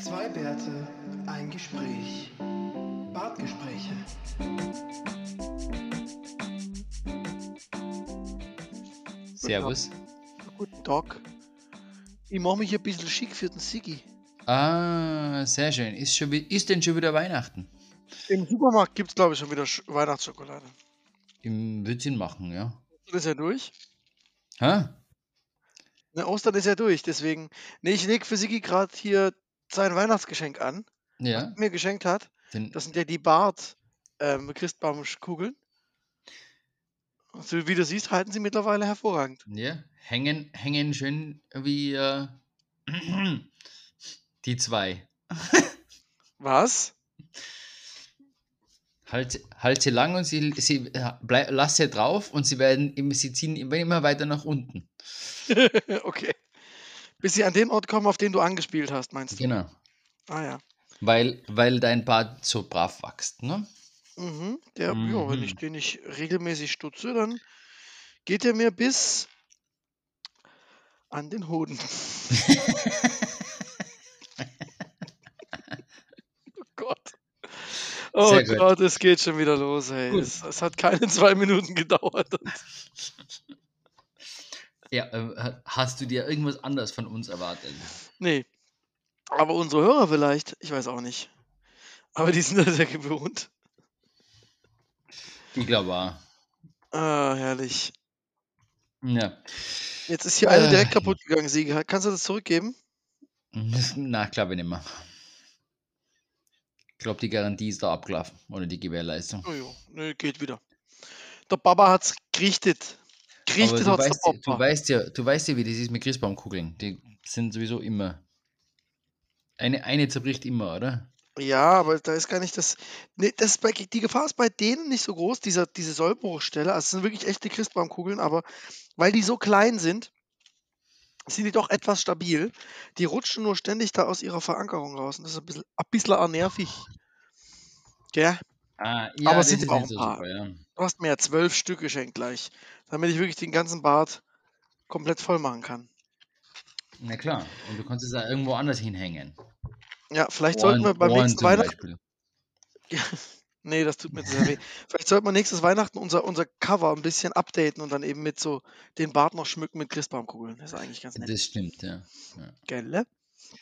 Zwei Bärte, ein Gespräch. Bartgespräche. Servus. Guten Tag. Ich mache mich ein bisschen schick für den Sigi. Ah, sehr schön. Ist, schon, ist denn schon wieder Weihnachten? Im Supermarkt gibt es, glaube ich, schon wieder Sch Weihnachtsschokolade. Im, wird Sinn machen, ja. Ostern ist ja durch. Hä? Ne, Ostern ist ja durch, deswegen. Ne, ich lege für Sigi gerade hier sein Weihnachtsgeschenk an, was Ja. er mir geschenkt hat. Den, Das sind ja die Bart ähm, Christbaumkugeln. So wie du siehst, halten sie mittlerweile hervorragend. ja. Hängen, hängen schön wie äh, die zwei. Was? Halt, halt sie lang und sie, sie äh, bleib, lass sie drauf und sie werden sie ziehen immer, immer weiter nach unten. okay. Bis sie an den Ort kommen, auf den du angespielt hast, meinst du? Genau. Ah ja. Weil, weil dein Bart so brav wächst, ne? Mhm. Der, ja, wenn ich Mhm. den nicht regelmäßig stutze, dann geht er mir bis an den Hoden. oh Gott. Oh Sehr gut. Gott, es geht schon wieder los, ey. Es, es hat keine zwei Minuten gedauert. Ja, äh, hast du dir irgendwas anderes von uns erwartet? nee. Aber unsere Hörer vielleicht, ich weiß auch nicht. Aber die sind das ja gewohnt. Ich glaube auch. Ah, herrlich. Ja. Jetzt ist hier eine direkt Äh. kaputt gegangen, Siege. Kannst du das zurückgeben? Na, glaube ich nicht mehr. Ich glaube, die Garantie ist da abgelaufen. Oder die Gewährleistung. Oh jo, nö, geht wieder. Der Papa hat's gerichtet. Aber Gerichtet du hat's der weißt, ja- du, weißt ja, du weißt ja, wie das ist mit Christbaumkugeln. Die sind sowieso immer. Eine, eine zerbricht immer, oder? Ja, aber da ist gar nicht das. Nee, das bei, die Gefahr ist bei denen nicht so groß, dieser, diese Sollbruchstelle. Also es sind wirklich echte Christbaumkugeln, aber weil die so klein sind, sind die doch etwas stabil. Die rutschen nur ständig da aus ihrer Verankerung raus. Und das ist ein bisschen, ein bisschen nervig. Gell? Ah, Aber es sind auch ein so paar. super, ja. Du hast mir ja zwölf Stück geschenkt gleich. Damit ich wirklich den ganzen Bart komplett voll machen kann. Na klar. Und du kannst es auch irgendwo anders hinhängen. Ja, vielleicht sollten wir Ohren, beim Ohren nächsten Weihnachten. Nee, das tut mir sehr weh. Vielleicht sollten wir nächstes Weihnachten unser, unser Cover ein bisschen updaten und dann eben mit so den Bart noch schmücken mit Christbaumkugeln. Das ist eigentlich ganz nett. Das stimmt, ja. ja. Gell?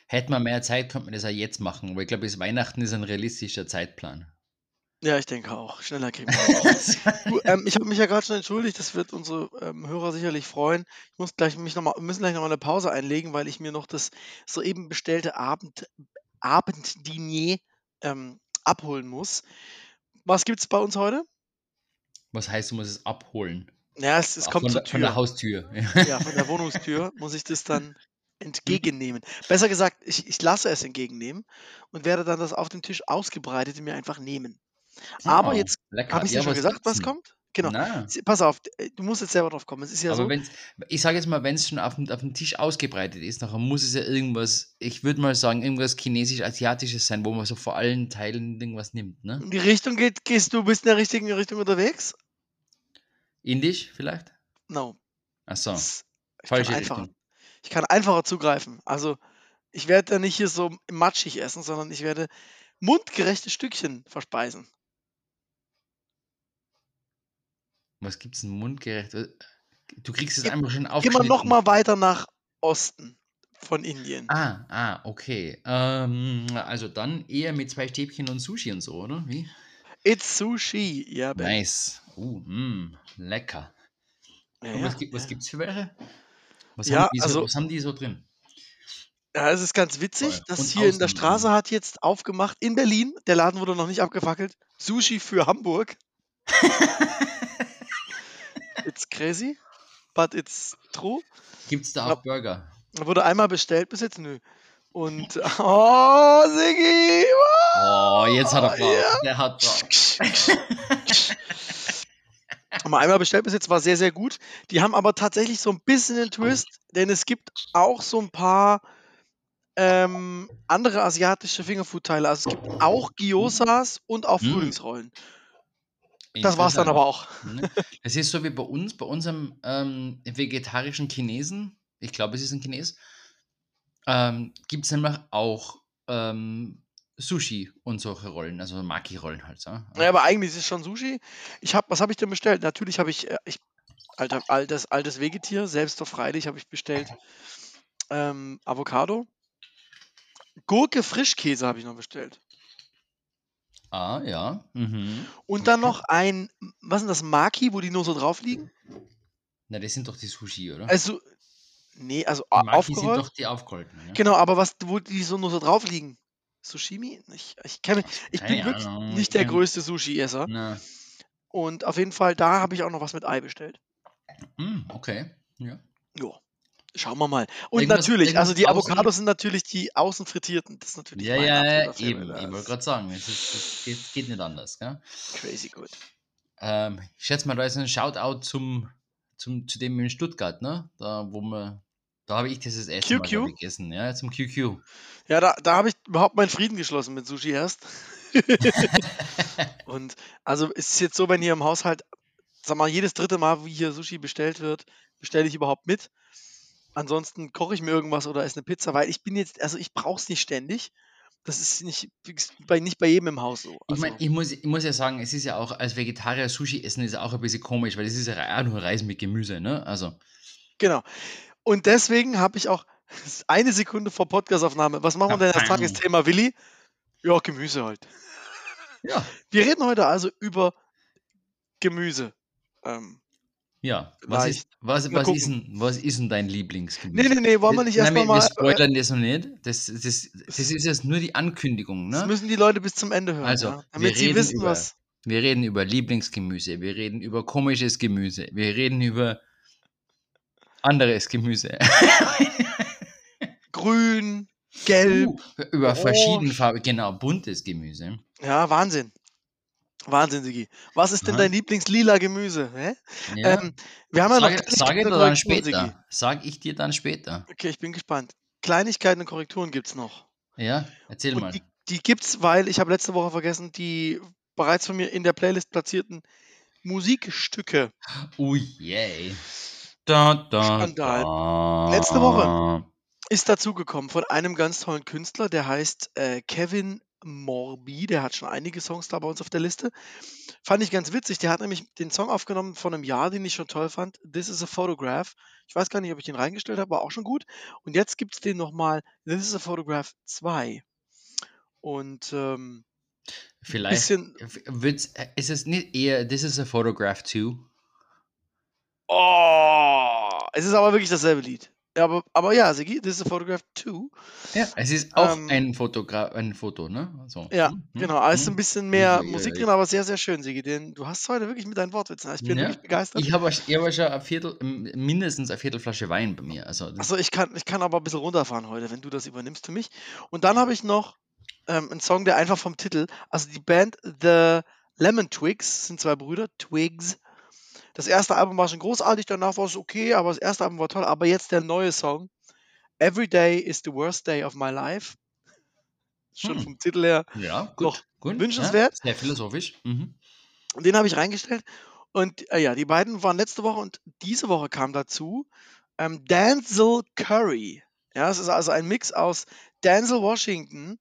Hätten wir mehr Zeit, könnte man das auch jetzt machen. Aber ich glaube, bis Weihnachten ist ein realistischer Zeitplan. Ja, ich denke auch. Schneller kriegen wir auch. Du, ähm, ich habe mich ja gerade schon entschuldigt, das wird unsere ähm, Hörer sicherlich freuen. Ich muss gleich mich noch mal, müssen gleich nochmal eine Pause einlegen, weil ich mir noch das soeben bestellte Abend, Abenddinier ähm, abholen muss. Was gibt's bei uns heute? Was heißt, du musst es abholen? Ja, es, es kommt von, zur der, von der Tür. Haustür. Ja, von der Wohnungstür muss ich das dann entgegennehmen. Besser gesagt, ich, ich lasse es entgegennehmen und werde dann das auf dem Tisch ausgebreitete mir einfach nehmen. Aber Oh, jetzt habe ich dir Ja, schon gesagt, was kommt? Genau. Na, Pass auf, du musst jetzt selber drauf kommen. Es ist ja aber so, wenn's, ich sage jetzt mal, wenn es schon auf dem, auf dem Tisch ausgebreitet ist, nachher muss es ja irgendwas, ich würde mal sagen, irgendwas chinesisch-asiatisches sein, wo man so vor allen Teilen irgendwas nimmt, ne? in die Richtung geht, gehst du bist in der richtigen Richtung unterwegs? Indisch vielleicht? No. Ach so, Das- Ich kann, falsche einfacher, Richtung. ich kann einfacher zugreifen. Also, ich werde da nicht hier so matschig essen, sondern ich werde mundgerechte Stückchen verspeisen. Was gibt's denn mundgerecht? Du kriegst es Geh- einfach schon Gehen wir aufgeschnitten. nochmal weiter nach Osten von Indien. Ah, ah, okay. Ähm, also dann eher mit zwei Stäbchen und Sushi und so, oder? Wie? It's Sushi. Ja, Ben. Nice. Uh, mm, lecker. Ja, Und was, gibt, was gibt's für welche? Was, Ja, haben die so, also- was haben die so drin? Ja, es ist ganz witzig, dass Und hier in der Straße hat jetzt aufgemacht, in Berlin, der Laden wurde noch nicht abgefackelt, Sushi für Hamburg. it's crazy, but it's true. Gibt's da auch Burger? Wurde einmal bestellt, bis jetzt nö. Und, oh, Siggi! Oh, jetzt hat er drauf. ja. Der hat. Haben wir einmal bestellt bis jetzt, war sehr, sehr gut. Die haben aber tatsächlich so ein bisschen den Twist, denn es gibt auch so ein paar ähm, andere asiatische Fingerfood-Teile. Also es gibt auch Gyosas und auch Mm. Das war's dann Interessant. aber auch. Ne? Es ist so wie bei uns, bei unserem ähm, vegetarischen Chinesen, ich glaube, es ist ein Chines, ähm, gibt es nämlich auch ähm, Sushi und solche Rollen, also Maki-Rollen halt. So. Naja, aber eigentlich ist es schon Sushi. Ich habe, was habe ich denn bestellt? Natürlich habe ich, äh, ich alter, altes, altes Vegetier, selbst doch freilich, habe ich bestellt ähm, Avocado. Gurke Frischkäse habe ich noch bestellt. Ah, ja. Mhm. Und dann noch ein, was ist das, Maki, wo die nur so drauf liegen? Na, das sind doch die Sushi, oder? Also, nee, also die Maki sind aufgerollt. doch die aufgerollten. Ja? Genau, aber was, wo die so nur so drauf liegen? Sushimi? Ich, ich, kenn mich, ich bin wirklich nicht der größte Sushi-Esser. Und auf jeden Fall, da habe ich auch noch was mit Ei bestellt. hm, okay. Ja. Jo. Schauen wir mal. Und Irgendwas- natürlich, also die irgendwas außen- Avocados sind natürlich die außen frittierten. Das ist natürlich Ja, mein ja, eben. Ich wollte gerade sagen, es ist, das geht, geht nicht anders. Gell? Crazy good. Ähm, ich schätze mal, da ist ein Shoutout zum, zum, zu dem in Stuttgart, ne? Da, wo wir, da habe ich erste Mal QQ? ich, gegessen. Ja, zum QQ. Ja, da, da habe ich überhaupt meinen Frieden geschlossen mit Sushi erst. Und also es ist jetzt so, wenn hier im Haushalt, sag mal, jedes dritte Mal, wie hier Sushi bestellt wird, bestelle ich überhaupt mit. Ansonsten koche ich mir irgendwas oder esse eine Pizza, weil ich bin jetzt, also ich brauche es nicht ständig. Das ist nicht bei, nicht bei jedem im Haus so. Ich Also, meine, ich muss, ich muss ja sagen, es ist ja auch als Vegetarier Sushi essen ist auch ein bisschen komisch, weil das ist ja nur Reis mit Gemüse, ne? Also, genau. Und deswegen habe ich auch eine Sekunde vor Podcastaufnahme, was machen wir denn als. Tagesthema, Willi? Ja, Gemüse halt. ja. Wir reden heute also über Gemüse. Ähm, Ja. Was Leicht. ist, was, was, ist denn, was ist denn dein Lieblingsgemüse? nee, nee, nee, wollen wir nicht erstmal mal. wir spoilern das noch nicht. Das, das, das ist jetzt nur die Ankündigung, Das ne? müssen die Leute bis zum Ende hören. Also, ja? wir damit sie reden wissen, über- was. Wir reden über Lieblingsgemüse, wir reden über komisches Gemüse, wir reden über anderes Gemüse. Grün, gelb. Uh, über verschiedene Farben, genau, buntes Gemüse. Ja, Wahnsinn. Wahnsinn, Sigi. Was ist denn Aha. dein Lieblings-lila Gemüse? Hä? Ja. Ähm, wir haben ja noch sag, Kleinigkeiten sag ich dir dann Korrekturen, Sigi. später. Sag ich dir dann später. Okay, ich bin gespannt. Kleinigkeiten und Korrekturen gibt es noch. Ja, erzähl mal. Und die, die gibt's, weil ich habe letzte Woche vergessen, die bereits von mir in der Playlist platzierten Musikstücke. Ui, yay. Da, da, Skandal. da. Letzte Woche. ist dazugekommen von einem ganz tollen Künstler, der heißt äh, Kevin Morby. Der hat schon einige Songs da bei uns auf der Liste. Fand ich ganz witzig. Der hat nämlich den Song aufgenommen von einem Jahr, den ich schon toll fand. This is a Photograph. Ich weiß gar nicht, ob ich den reingestellt habe, war auch schon gut. Und jetzt gibt es den nochmal This is a Photograph 2. Und ähm, Vielleicht ist es nicht eher This is a Photograph too? Oh, es ist aber wirklich dasselbe Lied. Ja, aber, aber ja, Sigi, This is a Photograph 2. Ja, es ist auch Ähm, ein, ein Foto, ne? So. Ja, Hm, genau. hm, Es ist ein hm. bisschen mehr ui, Musik drin, aber sehr, sehr schön, Sigi. Den, du hast heute wirklich mit deinen Wortwitzen. Ich bin Ja, wirklich begeistert. Ich habe ich hab schon ein Viertel, m- mindestens ein Viertel Flasche Wein bei mir. Also, Achso, ich kann, ich kann aber ein bisschen runterfahren heute, wenn du das übernimmst für mich. Und dann habe ich noch ähm, einen Song, der einfach vom Titel, also die Band The Lemon Twigs, sind zwei Brüder, Twigs. Das erste Album war schon großartig, danach war es okay, aber das erste Album war toll. Aber jetzt der neue Song, Every Day is the Worst Day of My Life. Schon Hm. vom Titel her. ja, gut. Doch, gut wünschenswert. Ja, sehr philosophisch. Mhm. Und den habe ich reingestellt. Und äh, ja, die beiden waren letzte Woche und diese Woche kam dazu ähm, Denzel Curry. Ja, es ist also ein Mix aus Denzel Washington,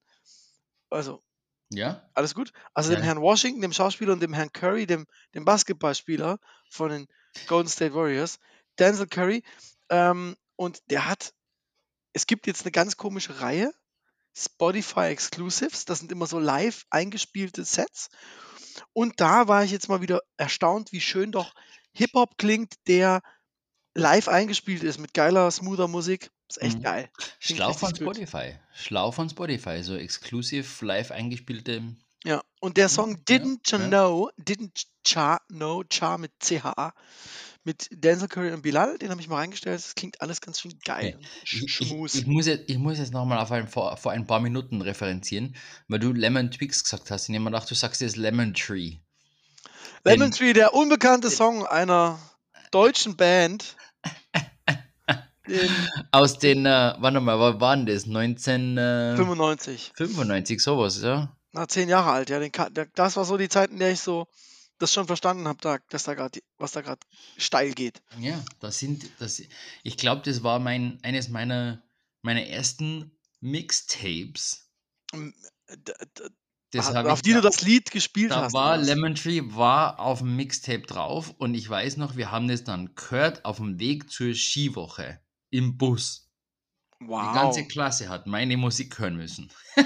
also Ja, alles gut, also Ja. dem Herrn Washington, dem Schauspieler und dem Herrn Curry, dem, dem Basketballspieler von den Golden State Warriors. Denzel Curry. Ähm, und der hat, es gibt jetzt eine ganz komische Reihe, Spotify Exclusives, das sind immer so live eingespielte Sets. Und da war ich jetzt mal wieder erstaunt, wie schön doch Hip-Hop klingt, der live eingespielt ist mit geiler, smoother Musik. Ist echt Mhm. geil. Klingt schlau von gut. Spotify. Schlau von Spotify. So exklusiv live eingespielte. Ja, und der Song ja, Didn't You ja. Know, Didn't Cha Know, Cha mit CHA, mit Denzel Curry und Bilal, den habe ich mal reingestellt. Das klingt alles ganz schön geil. Okay. Ich, ich, ich, muss jetzt, ich muss jetzt nochmal auf ein, vor, vor ein paar Minuten referenzieren, weil du Lemon Twigs gesagt hast. Und mir gedacht, du sagst jetzt Lemon Tree. Lemon den- Tree, der unbekannte Song einer deutschen Band. Den Aus den, äh, warte mal, wann waren das? 1995, 95. sowas, ja? Na, zehn Jahre alt, ja. Den, der, das war so die Zeit, in der ich so das schon verstanden habe, da, dass da gerade, was da gerade steil geht. Ja, das sind, das, ich glaube, das war mein, eines meiner, meiner ersten Mixtapes. Das hab auf die du da- das Lied gespielt Da hast. war oder was? Lemon Tree war auf dem Mixtape drauf und ich weiß noch, wir haben das dann gehört auf dem Weg zur Skiwoche im Bus. wow. Die ganze Klasse hat meine Musik hören müssen.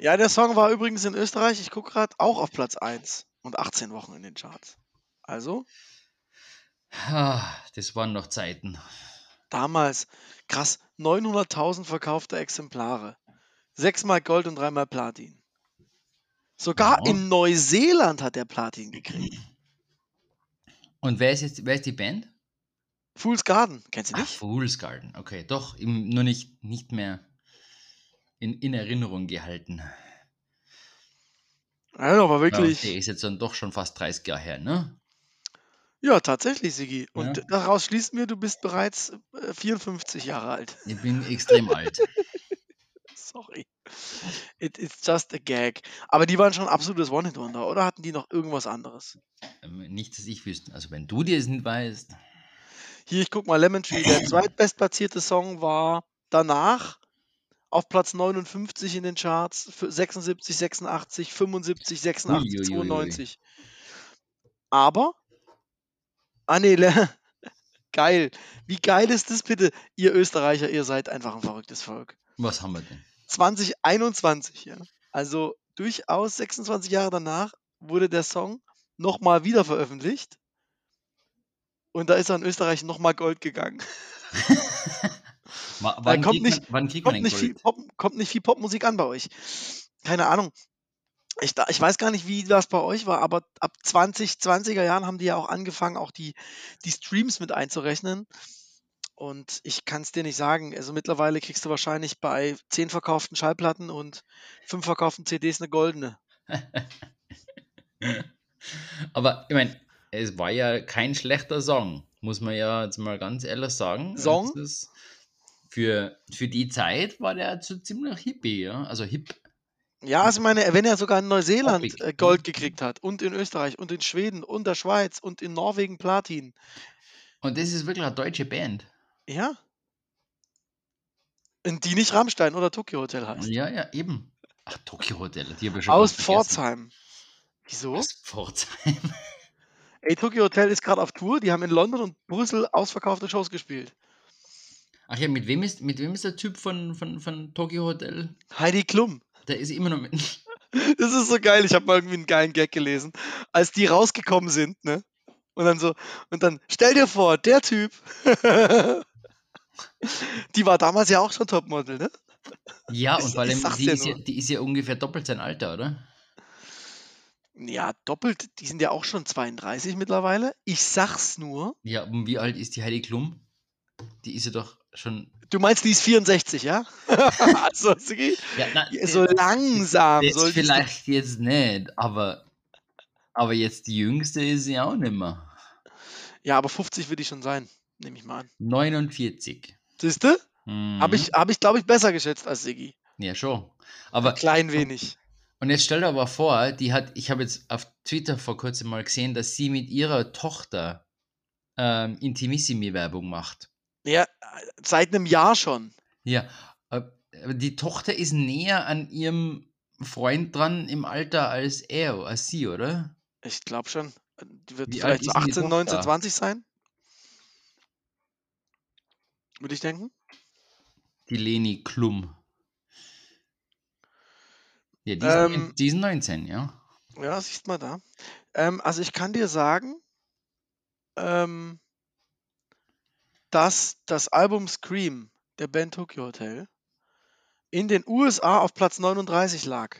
Ja, der Song war übrigens in Österreich, ich gucke gerade, auch auf Platz 1 und 18 Wochen in den Charts. Also, Das waren noch Zeiten. damals, krass, 900.000 verkaufte Exemplare. Sechsmal Gold und dreimal Platin. Sogar Ja. in Neuseeland hat der Platin gekriegt. Und wer ist jetzt, wer ist die Band? Fool's Garden, kennst du Ach, nicht? Fool's Garden. Okay, doch, im, nur nicht, nicht mehr in, in Erinnerung gehalten. Ja, aber Ja, wirklich. der ist jetzt dann doch schon fast 30 Jahre her, ne? Ja, tatsächlich, Sigi. Und Ja. daraus schließen wir, du bist bereits äh, 54 Jahre alt. Ich bin extrem alt. Sorry. It, it's just a gag. Aber die waren schon absolutes One-Hit-Wonder, oder hatten die noch irgendwas anderes? Ähm, Nicht, dass ich wüsste. Also, wenn du dir es nicht weißt. Hier, ich guck mal, Lemon Tree. Der zweitbestplatzierte Song war danach auf Platz 59 in den Charts, für 76, 86, 75, 86, Uiuiui. 92. Aber, ah nee, geil. Wie geil ist das bitte? Ihr Österreicher, ihr seid einfach ein verrücktes Volk. Was haben wir denn? 2021, ja. Also durchaus 26 Jahre danach wurde der Song nochmal wieder veröffentlicht. Und da ist er in Österreich nochmal Gold gegangen. Wa- Wann, kommt kriegt nicht- man, wann Kommt nicht, viel? Pop, kommt nicht viel Popmusik an bei euch. Keine Ahnung. Ich, da- ich weiß gar nicht, wie das bei euch war, aber ab 20, 20er Jahren haben die ja auch angefangen, auch die, die Streams mit einzurechnen. Und ich kann es dir nicht sagen. Also mittlerweile kriegst du wahrscheinlich bei 10 verkauften Schallplatten und 5 verkauften CDs eine goldene. Aber ich meine, es war ja kein schlechter Song, muss man ja jetzt mal ganz ehrlich sagen. Song? Ist für, für die Zeit war der so ziemlich hippie, ja. Also hip. Ja, also ich meine, wenn er sogar in Neuseeland Poppig, äh? Gold gekriegt hat und in Österreich und in Schweden und der Schweiz und in Norwegen Platin. Und das ist wirklich eine deutsche Band. Ja. Und die nicht Rammstein oder Tokyo Hotel heißt. Ja, ja, eben. Ach, Tokyo Hotel, die habe ich schon Aus. Pforzheim. Wieso? Aus Pforzheim. Ey, Tokyo Hotel ist gerade auf Tour. Die haben in London und Brüssel ausverkaufte Shows gespielt. Ach ja, mit wem ist, mit wem ist der Typ von, von, von Tokyo Hotel? Heidi Klum. Der ist immer noch mit. Das ist so geil. Ich habe mal irgendwie einen geilen Gag gelesen. Als die rausgekommen sind, ne? Und dann so, und dann, stell dir vor, der Typ. die war damals ja auch schon Topmodel, ne? Ja, und vor allem, die ist, ja, die ist ja ungefähr doppelt sein Alter, oder? Ja, doppelt. Die sind ja auch schon 32 mittlerweile. Ich sag's nur. Ja, und wie alt ist die Heidi Klum? Die ist ja doch schon. Du meinst, die ist 64, ja? also, Sigi, Ja, na, so langsam das soll die- vielleicht jetzt nicht, aber, aber jetzt die jüngste ist sie auch nicht mehr. Ja, aber 50 wird die schon sein, nehme ich mal an. 49. Siehst du? Mhm. Habe ich, hab ich glaube ich, besser geschätzt als Siggi. Ja, schon. Aber, Klein wenig. Und jetzt stell dir aber vor, die hat, ich habe jetzt auf Twitter vor kurzem mal gesehen, dass sie mit ihrer Tochter ähm, Intimissimi-Werbung macht. Ja, seit einem Jahr schon. Ja, äh, die Tochter ist näher an ihrem Freund dran im Alter als er, als sie, oder? Ich glaube schon. Die wird Wie vielleicht so ist denn die 18, Tochter? 19, 20 sein. Würde ich denken. Die Leni Klum. Ja, die ist, Ähm, die ist 19, ja. Ja, siehst mal da. Ähm, also ich kann dir sagen, ähm, dass das Album Scream der Band Tokyo Hotel in den USA auf Platz 39 lag.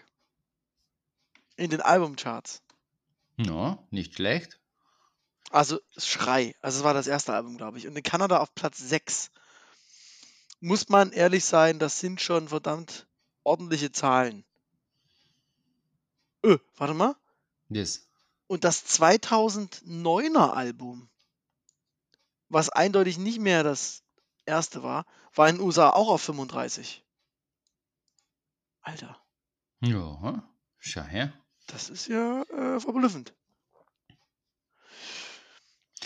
In den Albumcharts. Ja, nicht schlecht. Also Schrei. Also es war das erste Album, glaube ich. Und in Kanada auf Platz 6. Muss man ehrlich sein, das sind schon verdammt ordentliche Zahlen. Öh, warte mal. Das. Und das 2009er Album, was eindeutig nicht mehr das erste war, war in den USA auch auf 35. Alter, Ja, schau her. das ist ja äh, verblüffend.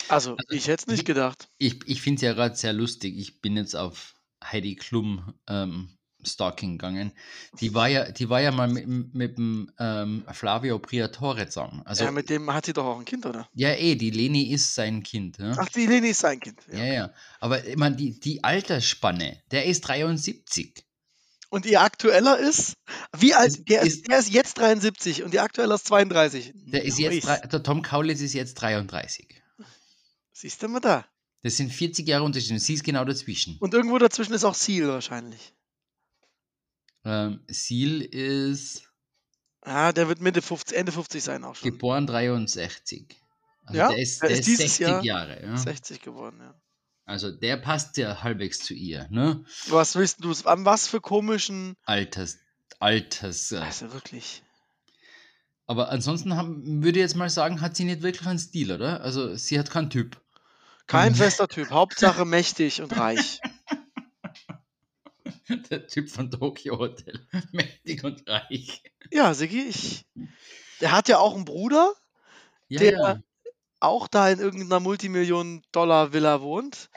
Also, ich hätte es nicht gedacht. Ich, ich finde es ja gerade sehr lustig. Ich bin jetzt auf Heidi Klum ähm, Stalking gegangen. Die war ja, die war ja mal mit, mit dem ähm, Flavio Priatore zusammen. Also, ja, mit dem hat sie doch auch ein Kind, oder? ja, eh, die Leni ist sein Kind. Ne? Ach, die Leni ist sein Kind. Ja, ja. Aber ich meine, die, die Altersspanne, der ist 73. Und ihr aktueller ist? Wie alt? Ist- Der ist, der ist jetzt 73 und ihr aktueller ist 32. Der, ist jetzt, der Tom Kaulitz ist jetzt 33. Siehst du mal da. Das sind 40 Jahre Unterschied sie ist genau dazwischen. Und irgendwo dazwischen ist auch Seal wahrscheinlich. Ähm, Seal ist Ah, der wird Mitte 50, Ende 50 sein auch schon. geboren 63. Also Ja, der ist, der der ist ist dieses 60 Jahr Jahre. Ja? 60 geworden, ja. Also der passt ja halbwegs zu ihr. Ne? Was willst du? An was für komischen. Alters, Alters. äh, Also wirklich. Aber ansonsten haben, würde ich jetzt mal sagen, hat sie nicht wirklich einen Stil, oder? Also sie hat keinen Typ. Kein fester Typ. Hauptsache mächtig und reich. Der Typ von Tokyo Hotel. Mächtig und reich. Ja, Sigi, ich. Der hat ja auch einen Bruder, Ja, Der- ja. auch da in irgendeiner Multimillionen-Dollar-Villa wohnt.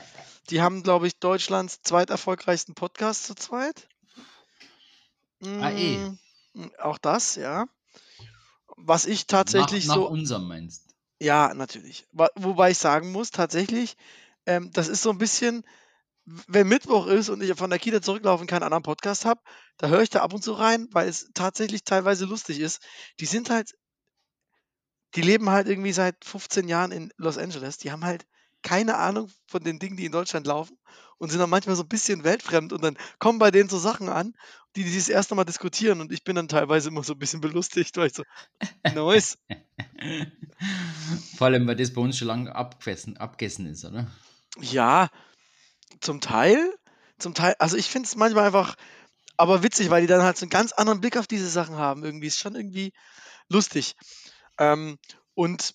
Die haben, glaube ich, Deutschlands zweiterfolgreichsten Podcast zu zweit. Ah, eh. Mm, Auch das, ja. Was ich Nach, tatsächlich nach so. unserem meinst. Ja, natürlich. Wobei ich sagen muss, tatsächlich, ähm, das ist so ein bisschen, wenn Mittwoch ist und ich von der Kita zurücklaufen keinen anderen Podcast habe, da höre ich da ab und zu rein, weil es tatsächlich teilweise lustig ist. Die sind halt, die leben halt irgendwie seit 15 Jahren in Los Angeles. Die haben halt keine Ahnung von den Dingen, die in Deutschland laufen und sind dann manchmal so ein bisschen weltfremd und dann kommen bei denen so Sachen an, die die das erste Mal diskutieren und ich bin dann teilweise immer so ein bisschen belustigt, weil ich so, nice. Vor allem, weil das bei uns schon lange abgegessen, abgegessen ist, oder? Ja, zum Teil. Zum Teil, also ich finde es manchmal einfach, aber witzig, weil die dann halt so einen ganz anderen Blick auf diese Sachen haben. Irgendwie ist schon irgendwie lustig. Ähm, und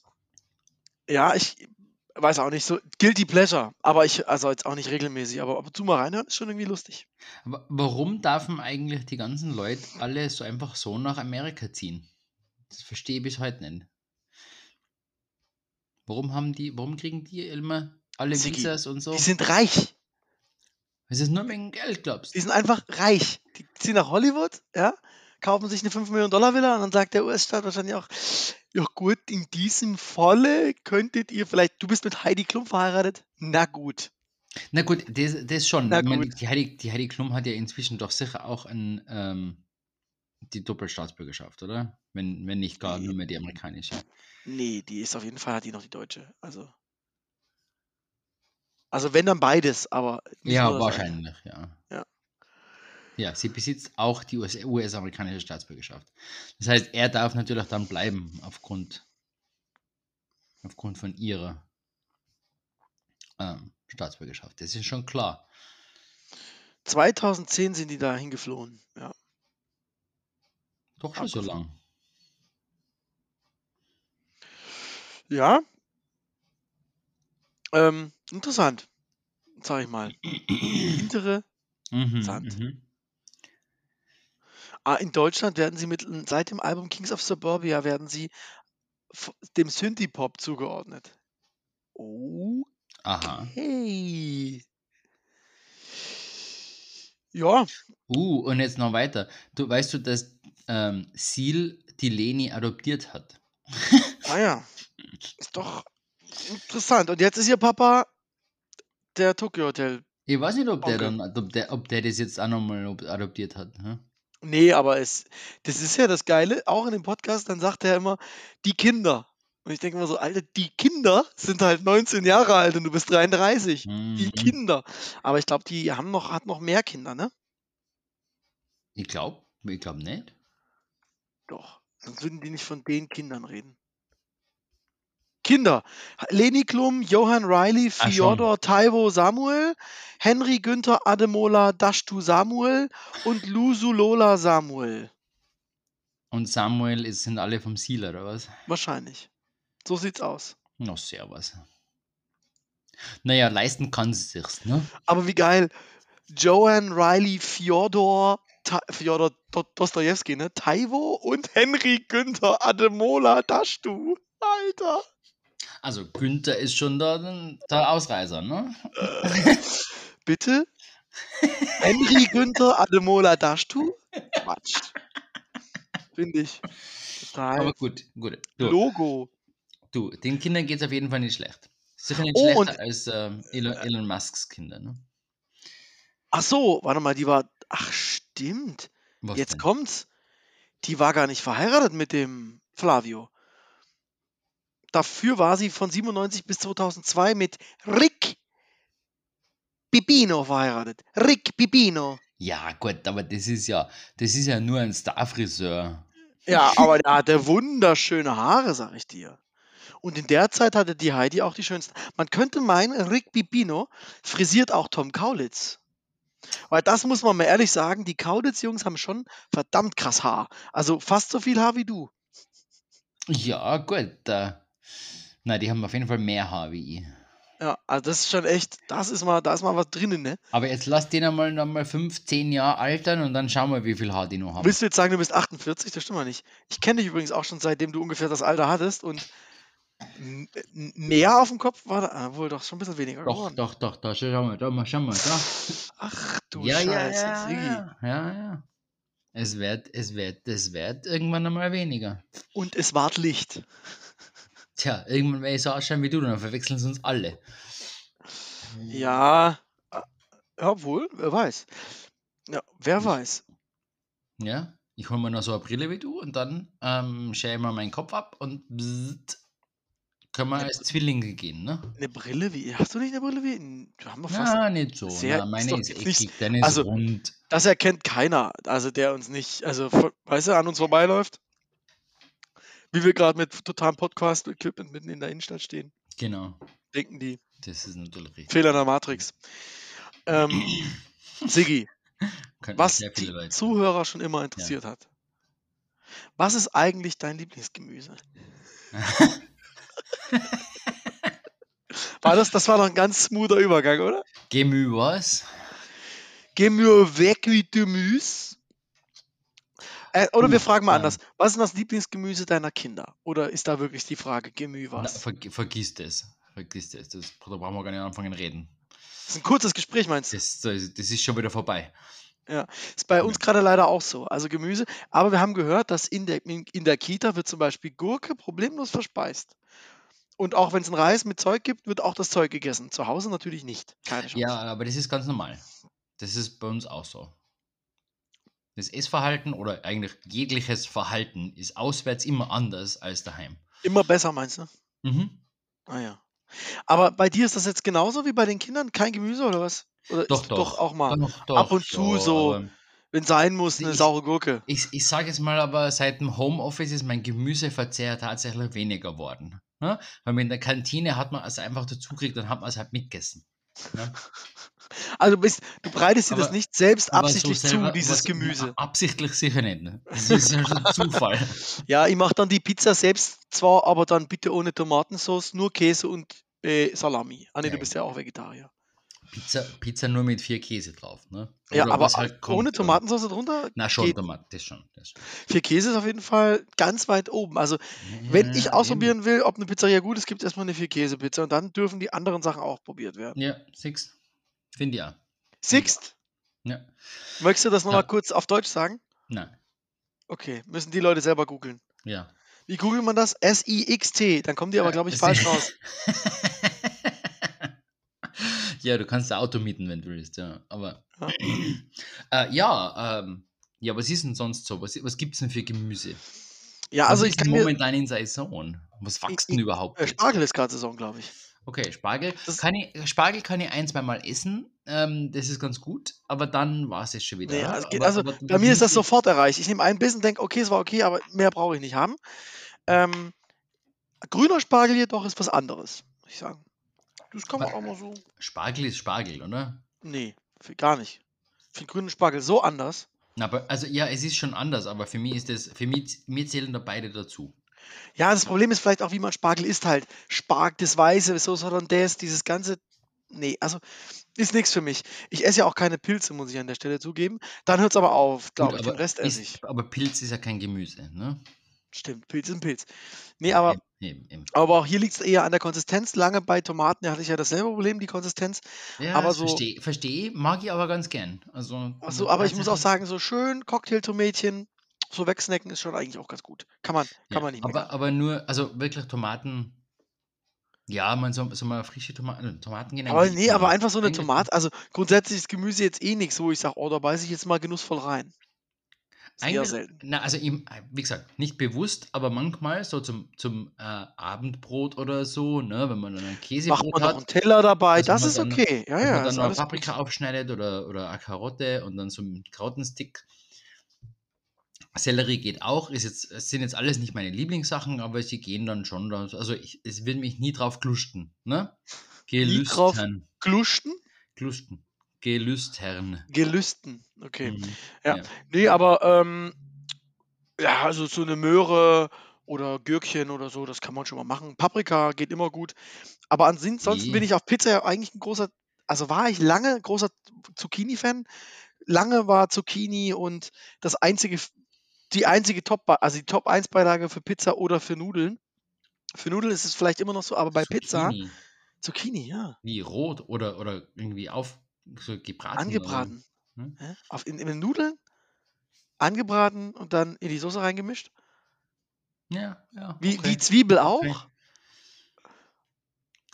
ja, ich weiß auch nicht, so Guilty Pleasure, aber ich, also jetzt auch nicht regelmäßig, aber ab und zu mal reinhören ist schon irgendwie lustig. Aber warum dürfen eigentlich die ganzen Leute alle so einfach so nach Amerika ziehen? Das verstehe ich bis heute nicht. Warum haben die, warum kriegen die immer alle Visas und so? Die sind reich. Es ist nur wegen Geld, glaubst Die du? sind einfach reich. Die ziehen nach Hollywood, ja, kaufen sich eine 5 Millionen Dollar Villa und dann sagt der US-Staat wahrscheinlich auch, ja gut, in diesem Falle könntet ihr vielleicht, du bist mit Heidi Klum verheiratet? Na gut. Na gut, das, das schon. Na meine, die, Heidi, die Heidi Klum hat ja inzwischen doch sicher auch ein, ähm, die Doppelstaatsbürgerschaft, oder? Wenn, wenn nicht gar nur mehr die amerikanische. Nee, die ist auf jeden Fall, hat die noch die deutsche. Also, also wenn dann beides, aber Ja, wahrscheinlich, ja. Ja. Ja, sie besitzt auch die US- US-amerikanische Staatsbürgerschaft. Das heißt, er darf natürlich dann bleiben aufgrund, aufgrund von ihrer ähm, Staatsbürgerschaft. Das ist schon klar. 2010 sind die da hingeflohen. Ja. Doch schon so Abgefahren. lang. Ja. Ähm, interessant, sag ich mal. Hintere. Mhm, mhm. Ah, in Deutschland werden sie mit, seit dem Album Kings of Suburbia werden sie dem Synthie-Pop zugeordnet. Oh. Aha. Hey. Ja, Uh, und jetzt noch weiter. Du weißt du, dass ähm, Seal die Leni adoptiert hat? ah ja. Ist doch interessant. Und jetzt ist ihr Papa der Tokyo Hotel. Ich weiß nicht, ob der Okay. dann, ob der, ob der das jetzt auch nochmal adoptiert hat. Hm? Nee, aber es, das ist ja das Geile, auch in dem Podcast, dann sagt er immer, die Kinder. Und ich denke mal so, Alter, die Kinder sind halt 19 Jahre alt und du bist 33. Die Mhm. Kinder. Aber ich glaube, die haben noch, hat noch mehr Kinder, ne? Ich glaube, ich glaube nicht. Doch. Sonst würden die nicht von den Kindern reden. Kinder. Leni Klum, Johann Riley. Fyodor Taiwo Samuel, Henry Günther Ademola Dashtu Samuel und Lusu Lola Samuel. Und Samuel ist, sind alle vom Seal, oder was? Wahrscheinlich. So sieht's aus. Na, servus. Naja, leisten kann sie sich's, ne? Aber wie geil. Joanne Riley, Fyodor, Ta Fyodor Do Dostojewski, ne? Taiwo und Henry Günther Ademola Dashtu. Alter. Also, Günther ist schon da, der Ausreißer, ne? Bitte? Henry Günther Ademola Dashtu? Quatsch. Finde ich. Aber Total. gut, gut. Du, Logo. du den Kindern geht es auf jeden Fall nicht schlecht. Sicher nicht Oh, schlechter als ähm, Elon, Elon Musks Kinder, ne? Ach so, warte mal, die war. Ach, stimmt. Was Jetzt denn? kommt's. Die war gar nicht verheiratet mit dem Flavio. Dafür war sie von 97 bis 2002 mit Rick Pipino verheiratet. Rick Pipino. Ja, gut, aber das ist ja, das ist ja nur ein Starfriseur. Ja, aber der hatte wunderschöne Haare, sag ich dir. Und in der Zeit hatte die Heidi auch die schönsten. Man könnte meinen, Rick Pipino frisiert auch Tom Kaulitz. Weil das muss man mal ehrlich sagen, die Kaulitz-Jungs haben schon verdammt krass Haar. Also fast so viel Haar wie du. Ja, gut. Äh, nein, die haben auf jeden Fall mehr Haar wie ich. Ja, also das ist schon echt, das ist mal, da ist mal was drinnen, ne? Aber jetzt lass den einmal noch mal 15 Jahre altern und dann schauen wir, wie viel Haar die noch haben. Willst du jetzt sagen, du bist 48? Das stimmt mal nicht. Ich kenne dich übrigens auch schon seitdem du ungefähr das Alter hattest und mehr auf dem Kopf war da, ah, wohl doch schon ein bisschen weniger Doch, geworden. doch, doch, da schau mal, da mal, schau mal, da. Ach du ja, ja, Scheiße, ja, ja, ja, ja. Es wird, es wird, es wird irgendwann einmal weniger. Und es ward Licht. Tja, irgendwann werde ich so ausschauen wie du, dann verwechseln sie uns alle. Ja, äh, obwohl, wer weiß. Ja, wer weiß. Ja, ich hole mir noch so eine Brille wie du und dann ähm, schäle ich mir meinen Kopf ab und bzzzt, können wir als Zwillinge gehen, ne? Eine Brille wie, hast du nicht eine Brille wie? Wir haben doch fast, Ja, nicht so. sehr- Na, ist meine ist nicht- eckig, deine ist also- rund. das erkennt keiner, also der uns nicht, also, weißt du, an uns vorbeiläuft. Wie wir gerade mit totalem Podcast-Equipment mitten in der Innenstadt stehen, Genau, denken die. das ist natürlich richtig. Fehler in der Matrix. Ähm, Siggi, was die Leute. Zuhörer schon immer interessiert hat. Was ist eigentlich dein Lieblingsgemüse? War das, das war doch ein ganz smoother Übergang, oder? Gemü was? Mir weg mit Gemüse. Äh, oder wir Uff, fragen mal ja. anders. Was ist das Lieblingsgemüse deiner Kinder? Oder ist da wirklich die Frage Gemü Na, was? ver vergiss das. Vergiss das. das. Da brauchen wir gar nicht anfangen reden. Das ist ein kurzes Gespräch, meinst du? Das, das, ist schon wieder vorbei. Ist bei uns gerade leider auch so. Also Gemüse. Aber wir haben gehört, dass in der, in in der Kita wird zum Beispiel Gurke problemlos verspeist. Und auch wenn es einen Reis mit Zeug gibt, wird auch das Zeug gegessen. Zu Hause natürlich nicht. Keine Chance. Ja, aber das ist ganz normal. Das ist bei uns auch so. Das Essverhalten oder eigentlich jegliches Verhalten ist auswärts immer anders als daheim. Immer besser, meinst du? Mhm. Ah ja. Aber bei dir ist das jetzt genauso wie bei den Kindern? Kein Gemüse oder was? Oder Doch, doch. doch auch mal, Doch, doch, ab und zu so wenn sein muss, eine Ich- saure Gurke. Ich, ich sage jetzt mal, aber seit dem Homeoffice ist mein Gemüseverzehr tatsächlich weniger geworden. Ne? Weil in der Kantine hat man es einfach dazu gekriegt, dann hat man es halt mitgegessen. Ne? Also du, bist, du breitest dir das nicht selbst Aber so absichtlich selber- zu, dieses Gemüse. Absichtlich sicher nicht. Ne? Das ist ja schon Zufall. Ja, ich mache dann die Pizza selbst zwar, aber dann bitte ohne Tomatensauce, nur Käse und äh, Salami. Ah nee, du Ja. bist ja auch Vegetarier. Pizza, Pizza nur mit vier Käse drauf. Ne? Ja, aber halt kommt, ohne ja. Tomatensauce drunter? Na schon, geht. Tomaten, das schon. Das schon. Vier Käse ist auf jeden Fall ganz weit oben. Also, wenn ich Ja, ausprobieren will, ob eine Pizzeria gut ist, gibt es erstmal eine Vier-Käse-Pizza und dann dürfen die anderen Sachen auch probiert werden. eben. Ja, six. Finde ich auch. Sixt, Ja. möchtest du das nochmal Ja. kurz auf Deutsch sagen? Nein. Okay, müssen die Leute selber googeln. Ja. Wie googelt man das? S-I-X-T. Dann kommen die aber, Ja, glaube ich, falsch raus. ja, du kannst ein Auto mieten, wenn du willst, ja. Aber Ja. äh, ja, ähm, ja, was ist denn sonst so? Was, was gibt es denn für Gemüse? Ja, also was ich kann denn mir. momentan in Saison? Was wächst denn überhaupt? Äh, jetzt? Spargel ist gerade Saison, glaube ich. Okay, Spargel. Das- Kann ich, Spargel kann ich ein, zweimal essen. Ähm, das ist ganz gut. Aber dann war es schon wieder. Ne? also, geht- aber, also aber bei mir ist das sofort erreicht. Ich nehme einen Bissen, denke, okay, es war okay, aber mehr brauche ich nicht haben. Ähm, grüner Spargel jedoch ist was anderes, muss ich sagen. Das kann man Was? auch mal so. Spargel ist Spargel, oder? Nee, für, gar nicht. Ich finde grünen Spargel so anders. Na, Aber, also ja, es ist schon anders, aber für mich ist das, für mich, mir zählen da beide dazu. Ja, das Problem ist vielleicht auch, wie man Spargel isst halt. Spargel, das Weiße, Sauce Hollandaise, dieses ganze. Nee, also ist nichts für mich. Ich esse ja auch keine Pilze, muss ich an der Stelle zugeben. Dann hört es aber auf, glaube ich. Den Rest esse ich. aber Pilz ist ja kein Gemüse, ne? Stimmt, Pilz ist ein Pilz. Nee, aber, Eben, eben, aber auch hier liegt es eher an der Konsistenz. Lange bei Tomaten hatte ich ja dasselbe Problem, die Konsistenz. Ja, aber so- verstehe versteh, mag ich aber ganz gern. Also, Also, aber ich muss auch tatsächlich- sagen, so schön Cocktailtomätchen, so wegsnacken ist schon eigentlich auch ganz gut. Kann man, kann ja, man nicht aber, aber nur, also wirklich Tomaten. Ja, man soll, soll mal frische Tomaten, Tomaten gehen. Aber nee, aber einfach so eine Tomate, also grundsätzlich ist Gemüse jetzt eh nichts, wo ich sage, oh, da beiße ich jetzt mal genussvoll rein. Eigentlich, selten. na, also ihm, wie gesagt, nicht bewusst, aber manchmal so zum, zum äh, Abendbrot oder so, ne, wenn man dann ein Macht Käsebrot man noch hat, einen Teller dabei, das man ist dann- okay. Ja, ja, man dann noch alles gut. Paprika aufschneidet oder, oder eine Karotte und dann so einen Krautenstick. Sellerie geht auch, ist jetzt, es sind jetzt alles nicht meine Lieblingssachen, aber sie gehen dann schon. da- Also ich, es will mich nie drauf glusten, ne? Nie drauf-. Glusten? Glusten. Gelüstern. Gelüsten. Okay. Mhm. Ja. Ja. Nee, aber ähm, ja, also so eine Möhre oder Gürkchen oder so, das kann man schon mal machen. Paprika geht immer gut. Aber ansonsten Nee. bin ich auf Pizza ja eigentlich ein großer, also war ich lange großer Zucchini-Fan. Lange war Zucchini und das einzige, die einzige Top, also die Top 1 Beilage für Pizza oder für Nudeln. Für Nudeln ist es vielleicht immer noch so, aber bei Pizza, Zucchini. Zucchini, ja, Wie rot oder, oder irgendwie auf so gebraten. angebraten. Hm? Ja, auf, in, in den Nudeln, angebraten und dann in die Soße reingemischt. Ja, ja. Wie, okay. wie Zwiebel auch. Okay.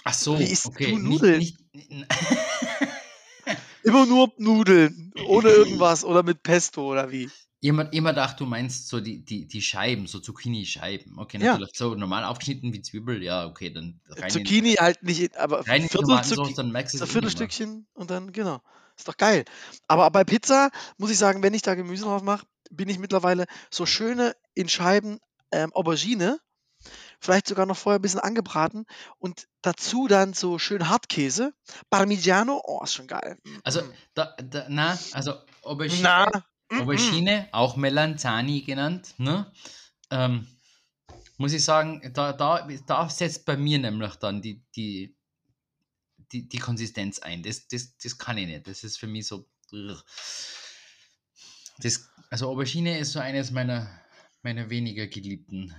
Ach so, Wie isst du okay. Nudeln? Nicht, nicht, Immer nur Nudeln, ohne irgendwas oder mit Pesto oder wie. Jemand, jemand dachte, du meinst so die, die, die Scheiben, so Zucchini-Scheiben. Okay, Ja. natürlich. So normal aufgeschnitten wie Zwiebel, ja, okay, dann rein Zucchini halt nicht, in, aber in, rein in Viertel Zucchini, dann merkst du so eh. Viertelstückchen und dann, genau. Ist doch geil. Aber bei Pizza muss ich sagen, wenn ich da Gemüse drauf mache, bin ich mittlerweile so schöne in Scheiben ähm, Aubergine, vielleicht sogar noch vorher ein bisschen angebraten und dazu dann so schön Hartkäse, Parmigiano, oh, ist schon geil. Also, Mm. da, da, na, also Aubergine, Na, mm, mm. Aubergine, auch Melanzani genannt, ne? Ähm, muss ich sagen, da, da, da setzt bei mir nämlich dann die, die, die, die Konsistenz ein. Das, das, das kann ich nicht. Das ist für mich so. Das, also Aubergine ist so eines meiner, meiner weniger geliebten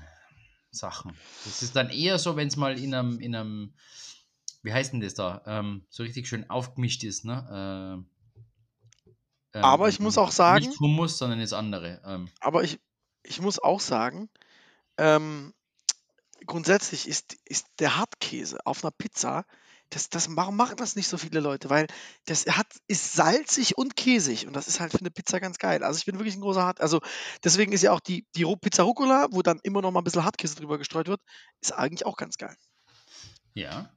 Sachen. Das ist dann eher so, wenn es mal in einem, in einem, wie heißt denn das da, ähm, so richtig schön aufgemischt ist, ne? Äh, Aber ich muss auch sagen- Nicht Hummus, sondern das andere. Ähm, Aber ich, ich muss auch sagen, ähm, grundsätzlich ist, ist der Hartkäse auf einer Pizza, das, das, warum machen das nicht so viele Leute? Weil das hat, ist salzig und käsig und das ist halt für eine Pizza ganz geil. Also ich bin wirklich ein großer Hart. Also deswegen ist ja auch die, die Pizza Rucola, wo dann immer noch mal ein bisschen Hartkäse drüber gestreut wird, ist eigentlich auch ganz geil. ja.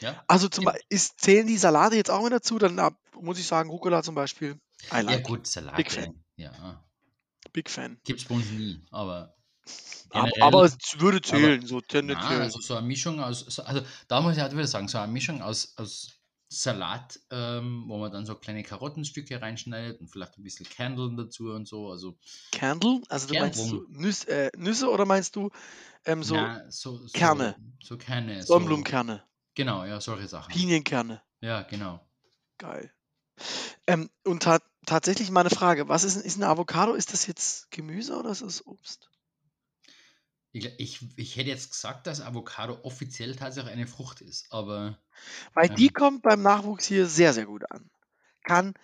Ja. Also zum Ja. Beispiel, ist, zählen die Salate jetzt auch mit dazu? Dann muss ich sagen, Rucola zum Beispiel. I Ja, like. gut, Salat. Big Fan. Ja. Big Fan. Gibt's bei uns nie, aber. Aber, generell- aber es würde zählen, so Nein, tendenziell. also so eine Mischung aus, so- also da muss ich halt wieder sagen, so eine Mischung aus, aus Salat, ähm, wo man dann so kleine Karottenstücke reinschneidet und vielleicht ein bisschen Kerneln dazu und so. Also Kernel? Also du meinst so Nüsse, äh, Nüsse oder meinst du ähm, so na, so, so Kerne. So Kerne. So, Sonnenblumenkerne, genau, ja, solche Sachen. Pinienkerne? Ja, genau. Geil. Ähm, und ta tatsächlich mal eine Frage. Was ist, ist ein Avocado? Ist das jetzt Gemüse oder ist das Obst? Ich, ich, ich hätte jetzt gesagt, dass Avocado offiziell tatsächlich eine Frucht ist, aber Weil die Ähm. kommt beim Nachwuchs hier sehr, sehr gut an. Kann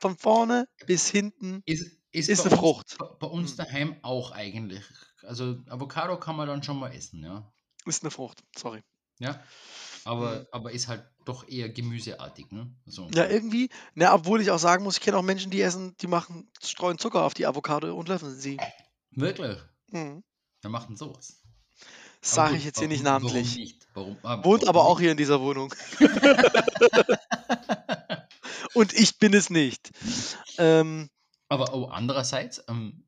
von vorne bis hinten ist, ist, ist eine uns, Frucht. Bei, bei uns Hm. daheim auch eigentlich. Also Avocado kann man dann schon mal essen, ja. Ist eine Frucht. Sorry. Ja. Aber, Mhm. aber ist halt doch eher gemüseartig, ne? So. Ja, irgendwie. Na, obwohl ich auch sagen muss, ich kenne auch Menschen, die essen, die machen, streuen Zucker auf die Avocado und löffeln sie. Wirklich? Mhm. Wer macht denn sowas? Sage ich jetzt hier nicht namentlich. Warum nicht? Warum, ah, Wohnt aber auch nicht? hier in dieser Wohnung. Und ich bin es nicht. Ähm, aber oh, andererseits, ähm,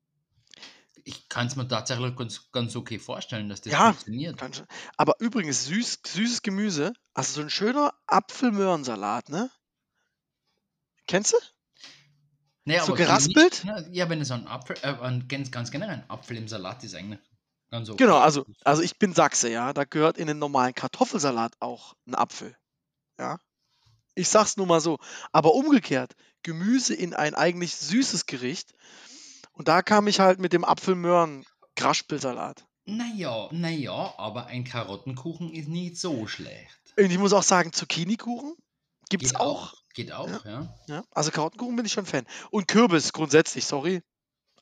ich kann es mir tatsächlich ganz, ganz okay vorstellen, dass das Ja, funktioniert. schon. Aber übrigens, süß, süßes Gemüse. Also so ein schöner Apfelmöhrensalat, ne? Kennst du? Naja, so geraspelt? ne? Ja, wenn es so ein Apfel, äh, ganz, ganz generell ein Apfel im Salat ist eigentlich ganz okay. Genau, also, also ich bin Sachse, ja. Da gehört in den normalen Kartoffelsalat auch ein Apfel. Ja. Ich sag's nur mal so. Aber umgekehrt, Gemüse in ein eigentlich süßes Gericht. Und da kam ich halt mit dem Apfelmöhren Graspelsalat. Naja, naja, aber ein Karottenkuchen ist nicht so schlecht. Und ich muss auch sagen, Zucchini-Kuchen gibt es Geht auch. Geht auch, ja. Ja. Also Karottenkuchen bin ich schon Fan. Und Kürbis grundsätzlich, sorry.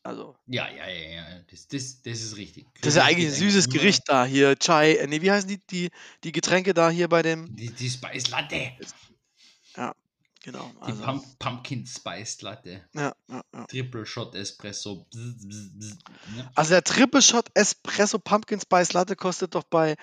Also, Ja, ja, ja, ja. Das, das, das ist richtig. das ist ja Kürbis eigentlich ein süßes. Gericht da hier. Chai, äh, nee, wie heißen die, die, die Getränke da hier bei dem? Die, die Spice Latte. Genau. Die Also, Pump Pumpkin Spice Latte. ja, ja, ja. Triple Shot Espresso. Bzz, bzz, bzz. Ja. Also der Triple Shot Espresso Pumpkin Spice Latte kostet doch bei,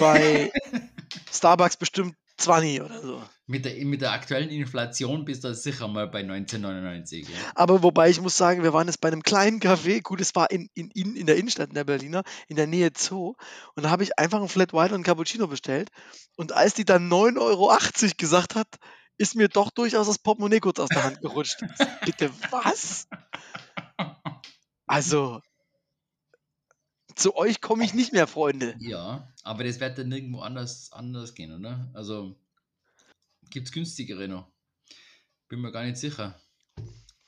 bei Starbucks bestimmt 20 oder so. Mit, der, mit der aktuellen Inflation bist du sicher mal bei 1999. Ja. Aber wobei ich muss sagen, wir waren jetzt bei einem kleinen Café, gut, es war in, in, in, in der Innenstadt in der Berliner, in der Nähe Zoo. Und da habe ich einfach einen Flat White und einen Cappuccino bestellt. Und als die dann 9,80 Euro gesagt hat, ist mir doch durchaus das Portemonnaie kurz aus der Hand gerutscht. Bitte was? Also, zu euch komme ich nicht mehr, Freunde. Ja, aber das wird dann nirgendwo anders, anders gehen, oder? Also gibt es günstigere noch. Bin mir gar nicht sicher.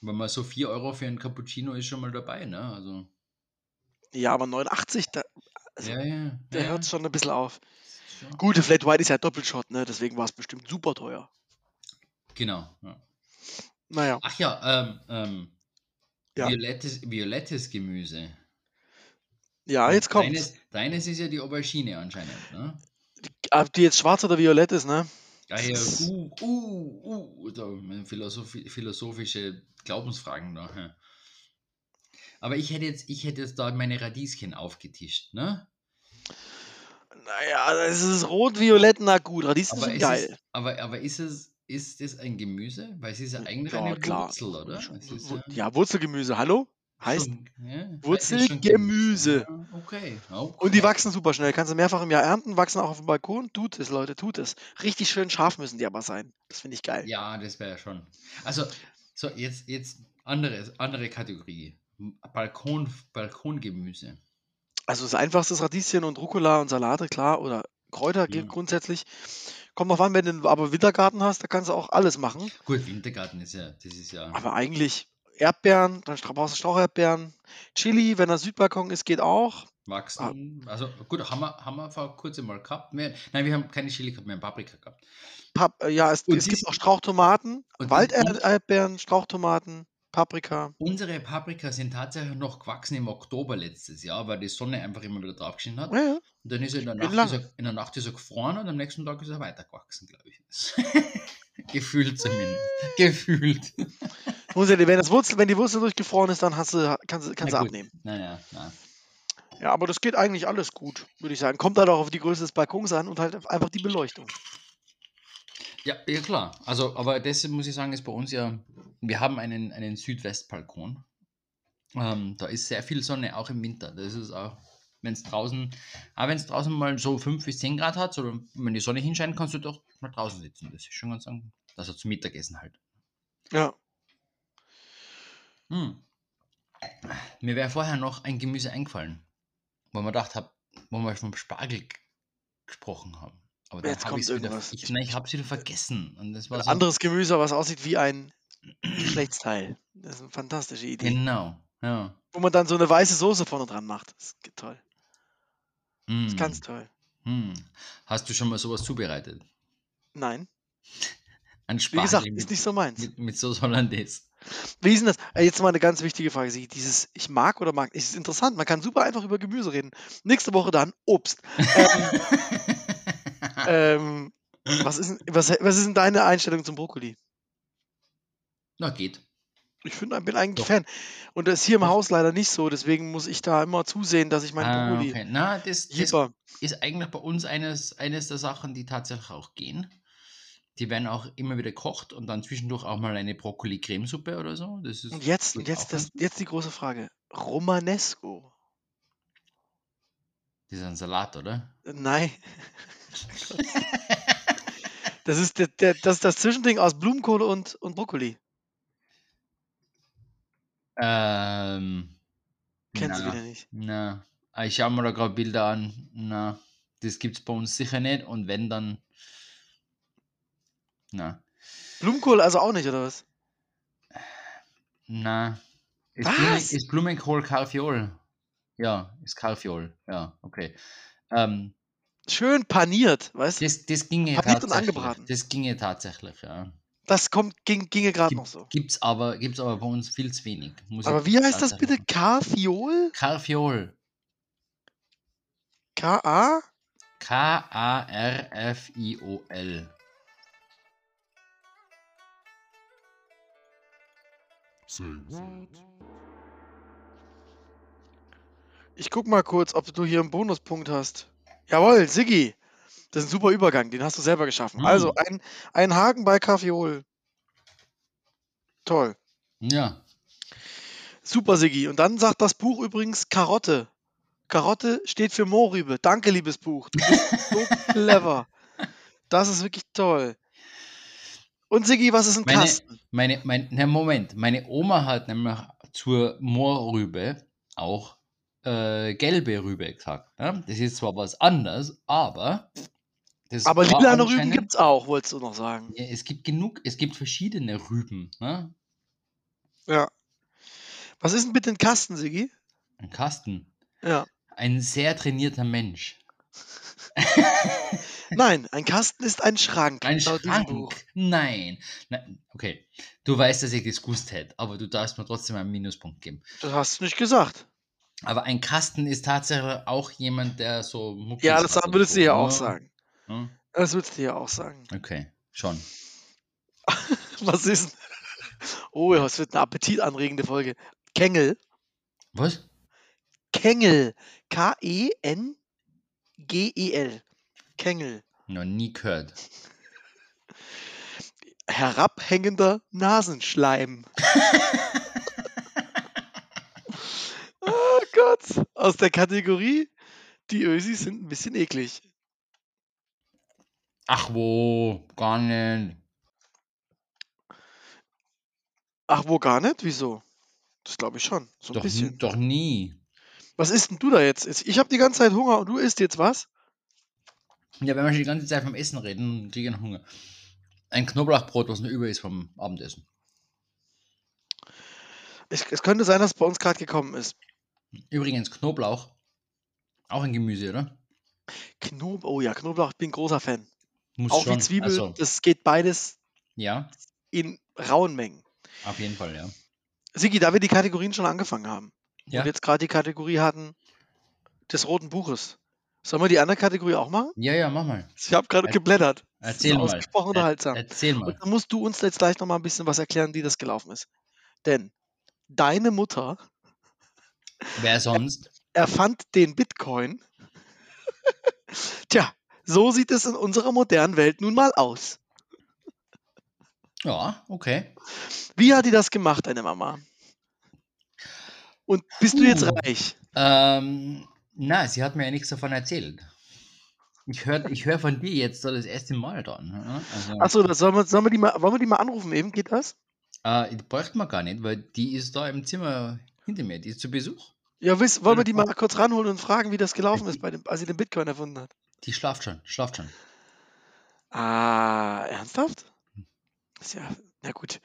Wenn man so 4 Euro für einen Cappuccino ist schon mal dabei, ne? Also, Ja, aber 89, da, also, ja, ja. der ja, hört schon ein bisschen auf. Gute Flat White ist ja Doppelshot, ne? Deswegen war es bestimmt super teuer. Genau. Ja. Naja, Ach ja, ähm, ähm, Ja. Violettes, violettes Gemüse. ja, jetzt kommt's. Deines, deines ist ja die Aubergine anscheinend, ne? Ob die jetzt schwarz oder violett ist, ne? Ja, ja, uh, uh, uh, da, philosophi philosophische Glaubensfragen da. hä. Aber ich hätte jetzt, ich hätte jetzt da meine Radieschen aufgetischt, ne? Naja, das ist rot-violett, na gut, Radieschen Aber sind ist, geil. es, aber, aber ist es, ist es ein Gemüse? Weil es ist ja eigentlich Ja, eine klar. Wurzel, oder? Ja, Ja, Wurzelgemüse, hallo? Heißt, ja, Wurzelgemüse. Ja, okay. okay. und die wachsen super schnell. Kannst du mehrfach im Jahr ernten, wachsen auch auf dem Balkon. Tut es, Leute, tut es. Richtig schön scharf müssen die aber sein. Das finde ich geil. Ja, das wäre schon. Also, so, jetzt, jetzt andere, andere Kategorie. Balkon, Balkongemüse. Also das einfachste ist Radieschen und Rucola und Salate, klar. Oder Kräuter Ja. grundsätzlich. Kommt drauf an, wenn du aber Wintergarten hast, da kannst du auch alles machen. Gut, Wintergarten ist ja, das ist ja. Aber eigentlich Erdbeeren, dann brauchst du Straucherdbeeren. Chili, wenn das Südbalkon ist, geht auch. Wachsen. Also gut, haben wir, haben wir vor kurzem mal gehabt. Wir, nein, wir haben keine Chili gehabt, wir haben Paprika gehabt. Pap ja, es, es gibt auch Strauchtomaten, Walderdbeeren, Strauchtomaten, Paprika. Unsere Paprika sind tatsächlich noch gewachsen im Oktober letztes Jahr, weil die Sonne einfach immer wieder drauf geschienen hat. Ja, ja. Und dann ist er in der, Nacht, er, in der Nacht ist er gefroren und am nächsten Tag ist er weitergewachsen, glaube ich. Gefühlt zumindest. Gefühlt. Muss ja, wenn, das Wurzel, wenn die Wurzel durchgefroren ist, dann hast du, kannst, du- kannst du abnehmen. Naja, na. Ja, aber das geht eigentlich alles gut, würde ich sagen. Kommt halt auch auf die Größe des Balkons an und halt einfach die Beleuchtung. Ja, ja klar. Also, aber das muss ich sagen, ist bei uns ja, wir haben einen, einen Südwestbalkon. Ähm, da ist sehr viel Sonne, auch im Winter. Das ist auch, wenn es draußen, aber wenn es draußen mal so 5 bis 10 Grad hat, oder wenn die Sonne hinscheint, kannst du doch mal draußen sitzen. Das ist schon ganz sagen. Also zum Mittagessen halt. Ja. Hm. Mir wäre vorher noch ein Gemüse eingefallen, wo man gedacht hat, wo wir vom Spargel gesprochen haben. Aber dann Jetzt habe kommt ich wieder, irgendwas. ich, nein, ich habe es wieder vergessen. Und das war Ein so, anderes Gemüse, was aussieht wie ein Geschlechtsteil. Das ist eine fantastische Idee. Genau, ja. Wo man dann so eine weiße Soße vorne dran macht. Das ist toll. Das Hm. ist ganz toll. Hm. Hast du schon mal sowas zubereitet? Nein. Ein Wie gesagt, mit, ist nicht so meins. mit, mit Sauce Hollandaise. Wie ist denn das? Äh, Jetzt mal eine ganz wichtige Frage. Dieses Ich mag oder mag, es ist interessant. Man kann super einfach über Gemüse reden. Nächste Woche dann Obst. Ähm, ähm, was, ist, denn- was, was ist denn deine Einstellung zum Brokkoli? Na, geht. Ich find, bin eigentlich Doch. Fan. Und das ist hier im Haus leider nicht so. Deswegen muss ich da immer zusehen, dass ich meinen Ah, Brokkoli okay. Na, das, das ist eigentlich bei uns eines, eines der Sachen, die tatsächlich auch gehen. Die werden auch immer wieder gekocht und dann zwischendurch auch mal eine Brokkoli-Cremesuppe oder so. Das ist, Und jetzt, und jetzt, das, jetzt die große Frage. Romanesco. Ein Salat, oder? Äh, Nein. Das ist der, der, das, ist das Zwischending aus Blumenkohle und, und Brokkoli. Ähm, Kennen Sie na, wieder nicht. na. Ah, Ich schaue mir da gerade Bilder an. Na, das gibt es bei uns sicher nicht. Und wenn, dann. Na. Blumenkohl also auch nicht, oder was? Na. Ist, Was? Blumen, ist Blumenkohl Karfiol? Ja, ist Karfiol. Ja, okay. Ähm, Schön paniert, weißt du? das, das ginge Paniert und tatsächlich. angebraten. Das ginge tatsächlich, ja. Das kommt, ging, ginge gerade noch Gibt, so. gibt's, aber, gibt's aber bei uns viel zu wenig. Muss Aber wie heißt das bitte? Karfiol? Karfiol. K-A? K-A-R-F-I-O-L. Ich guck mal kurz, ob du hier einen Bonuspunkt hast. Jawohl, Siggi. Das ist ein super Übergang, den hast du selber geschaffen. Hm. Also, ein, ein Haken bei Kaffeeol. Toll. Ja. Super, Siggi. Und dann sagt das Buch übrigens Karotte. Karotte steht für Mohrrübe. Danke, liebes Buch. Du bist so clever. Das ist wirklich toll. Und Siggi, was ist ein Meine, Kasten? meine, mein, na Moment, meine Oma hat nämlich zur Moorrübe auch äh, gelbe Rübe gesagt. Ne? Das ist zwar was anderes, aber Aber lilane Rüben gibt es auch, wolltest du noch sagen. Ja, es gibt genug, es gibt verschiedene Rüben. Ne? Ja. Was ist denn bitte ein Kasten, Siggi? Ein Kasten. Ja. Ein sehr trainierter Mensch. Nein, ein Kasten ist ein Schrank. Ein diesem Schrank. Nein. Nein. Okay. Du weißt, dass ich das gewusst hätte, aber du darfst mir trotzdem einen Minuspunkt geben. Das hast du nicht gesagt. Aber ein Kasten ist tatsächlich auch jemand, der so Muckis Ja, das hat würdest du ja auch sagen. Ja, Das würdest du ja auch sagen. Okay, schon. Was ist denn? Oh ja, es wird eine appetitanregende Folge. Kengel. Was? Kengel. K-E-N-G-E-L. Kengel. Noch nie gehört. Herabhängender Nasenschleim. oh Gott. Aus der Kategorie, die Ösis sind ein bisschen eklig. Ach wo, gar nicht. Ach, wo gar nicht? Wieso? Das glaube ich schon. So ein Doch, bisschen. doch nie. Was isst denn du da jetzt? Ich habe die ganze Zeit Hunger und du isst jetzt was? Ja, wenn wir schon die ganze Zeit vom Essen reden, kriege ich noch Hunger. Ein Knoblauchbrot, was noch über ist vom Abendessen. Es, es könnte sein, dass es bei uns gerade gekommen ist. Übrigens, Knoblauch, auch ein Gemüse, oder? Knob oh ja, Knoblauch, ich bin großer Fan. Muss Auch schon. wie Zwiebel, Also, das geht beides ja, in rauen Mengen. auf jeden Fall, ja. Sigi, da wir die Kategorien schon angefangen haben Ja, und jetzt gerade die Kategorie hatten des roten Buches, sollen wir die andere Kategorie auch machen? ja, ja, mach mal. Ich habe gerade Er- geblättert. Erzähl mal. ausgesprochen Er, unterhaltsam. erzähl mal. Und dann musst du uns jetzt gleich noch mal ein bisschen was erklären, wie das gelaufen ist. Denn deine Mutter Wer sonst? erfand den Bitcoin. Tja, so sieht es in unserer modernen Welt nun mal aus. Ja, okay. Wie hat die das gemacht, deine Mama? Und bist du jetzt reich? Ähm, na, sie hat mir ja nichts davon erzählt. Ich höre ich hör von dir jetzt so das erste Mal dann. ja? Also, Achso, sollen wir, sollen wir die mal, wollen wir die mal anrufen eben? Geht das? äh, bräuchte man gar nicht, weil die ist da im Zimmer hinter mir. Die ist zu Besuch. Ja, wiss, wollen wir die mal kurz ranholen und fragen, wie das gelaufen ist, bei dem, als sie den Bitcoin erfunden hat? Die schlaft schon, schlaft schon. Ah, ernsthaft? Das ist ja, na gut.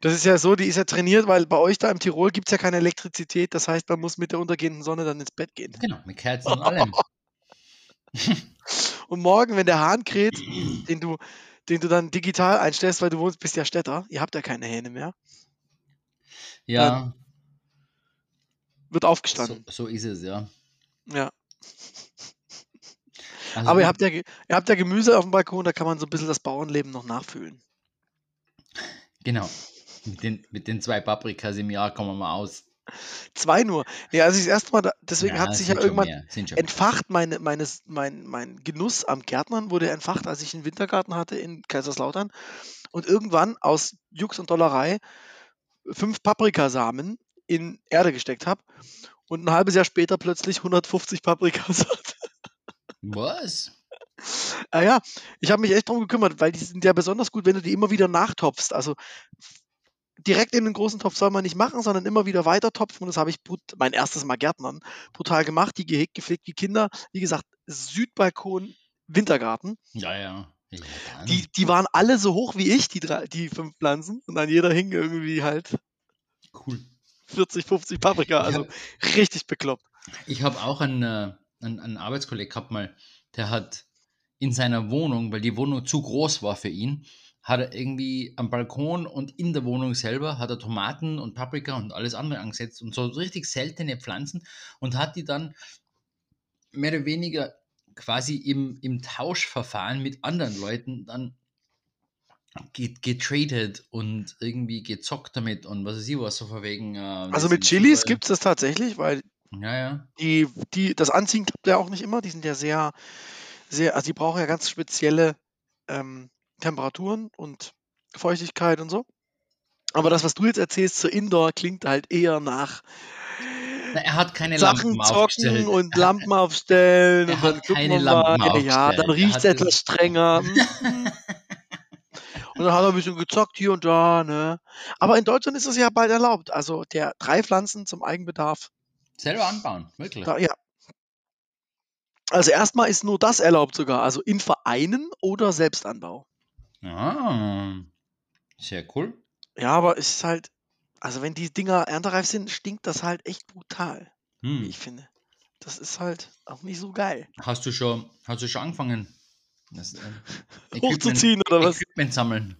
Das ist ja so, die ist ja trainiert, weil bei euch da im Tirol gibt es ja keine Elektrizität. Das heißt, man muss mit der untergehenden Sonne dann ins Bett gehen. Genau, mit Kerzen und allem. Und morgen, wenn der Hahn kräht, den du, den du dann digital einstellst, weil du wohnst, bist ja Städter, ihr habt ja keine Hähne mehr, Ja, wird so, aufgestanden. so ist es, ja. Ja. Also Aber ihr habt, ja, ihr habt ja Gemüse auf dem Balkon, da kann man so ein bisschen das Bauernleben noch nachfühlen. Genau. Mit den, mit den zwei Paprikas im Jahr kommen wir mal aus. Zwei nur. Ja, als ich das erste Mal, da, deswegen Ja, hat sich ja irgendwann entfacht, meine, meines, mein, mein Genuss am Gärtnern wurde entfacht, als ich einen Wintergarten hatte in Kaiserslautern und irgendwann aus Jux und Dollerei fünf Paprikasamen in Erde gesteckt habe und ein halbes Jahr später plötzlich 150 Paprikas hatte. Was? Ah ja, ich habe mich echt drum gekümmert, weil die sind ja besonders gut, wenn du die immer wieder nachtopfst. Also direkt in den großen Topf soll man nicht machen, sondern immer wieder weiter topfen. Und das habe ich brut- mein erstes Mal Gärtnern brutal gemacht, die gehegt, gepflegt wie Kinder. Wie gesagt, Südbalkon, Wintergarten. Ja, ja. dann. Die, die waren alle so hoch wie ich, die, drei, die fünf Pflanzen. Und an jeder hing irgendwie halt cool. 40, 50 Paprika. Also richtig bekloppt. Ich habe auch einen, äh, einen, einen Arbeitskollegen gehabt mal, der hat in seiner Wohnung, weil die Wohnung zu groß war für ihn, hat er irgendwie am Balkon und in der Wohnung selber hat er Tomaten und Paprika und alles andere angesetzt und so richtig seltene Pflanzen und hat die dann mehr oder weniger quasi im, im Tauschverfahren mit anderen Leuten dann getradet und irgendwie gezockt damit und was weiß ich was, so von wegen. Äh, Also mit Chilis gibt es das tatsächlich, weil Ja, ja. die, die, das Anziehen klappt ja auch nicht immer. Die sind ja sehr, sehr, also die brauchen ja ganz spezielle ähm, Temperaturen und Feuchtigkeit und so. Aber das, was du jetzt erzählst zur Indoor, klingt halt eher nach Na, er hat keine Sachen Lampen zocken und Lampen aufstellen er und hat keine wir mal. Lampen Ja, dann riecht es etwas strenger. Und dann hat er ein bisschen gezockt hier und da, ne? Aber in Deutschland ist das ja bald erlaubt. Also der drei Pflanzen zum Eigenbedarf. Selber anbauen, wirklich. Da, ja. Also erstmal ist nur das erlaubt sogar. Also in Vereinen oder Selbstanbau. Ah, sehr cool. Ja, aber es ist halt, also wenn die Dinger erntereif sind, stinkt das halt echt brutal, wie Hm. ich finde. Das ist halt auch nicht so geil. Hast du schon, hast du schon angefangen? Das, ähm, Equipment- Hochzuziehen oder was? Equipment sammeln.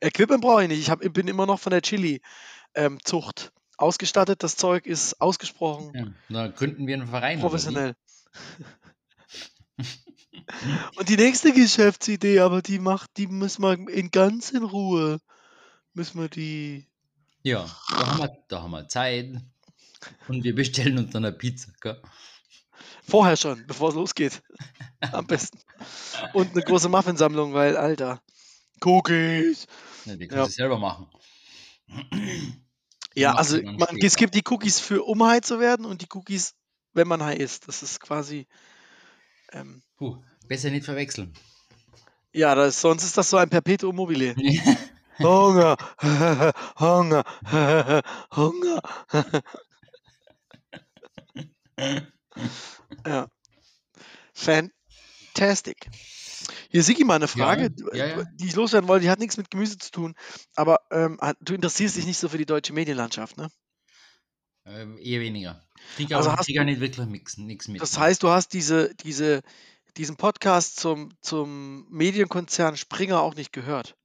Equipment brauche ich nicht. Ich hab, bin immer noch von der Chili-Zucht ausgestattet. Das Zeug ist ausgesprochen Ja, da gründen wir einen Verein. professionell. Und die nächste Geschäftsidee, aber die macht, die müssen wir in ganz in Ruhe, müssen wir die. Ja, da haben, wir, da haben wir Zeit. Und wir bestellen uns dann eine Pizza. Gell? Vorher schon, bevor es losgeht. Am besten. Und eine große Muffinsammlung, weil, Alter. Cookies. Ja, die kannst Ja. du selber machen. Ja, also man, später. es gibt die Cookies für um high zu werden und die Cookies, wenn man high ist. Das ist quasi. Ähm, Puh, besser nicht verwechseln. ja, das, sonst ist das so ein Perpetuum mobile. Hunger, Hunger, Hunger. Ja. Fantastic. Hier, Sigi, mal eine Frage, ja, ja. die ich loswerden wollte. Die hat nichts mit Gemüse zu tun, aber ähm, du interessierst dich nicht so für die deutsche Medienlandschaft, ne? Ähm, eher weniger. Krieg Also aber hast krieg auch nicht wirklich nichts mit. Das heißt, du hast diese, diese, diesen Podcast zum, zum Medienkonzern Springer auch nicht gehört.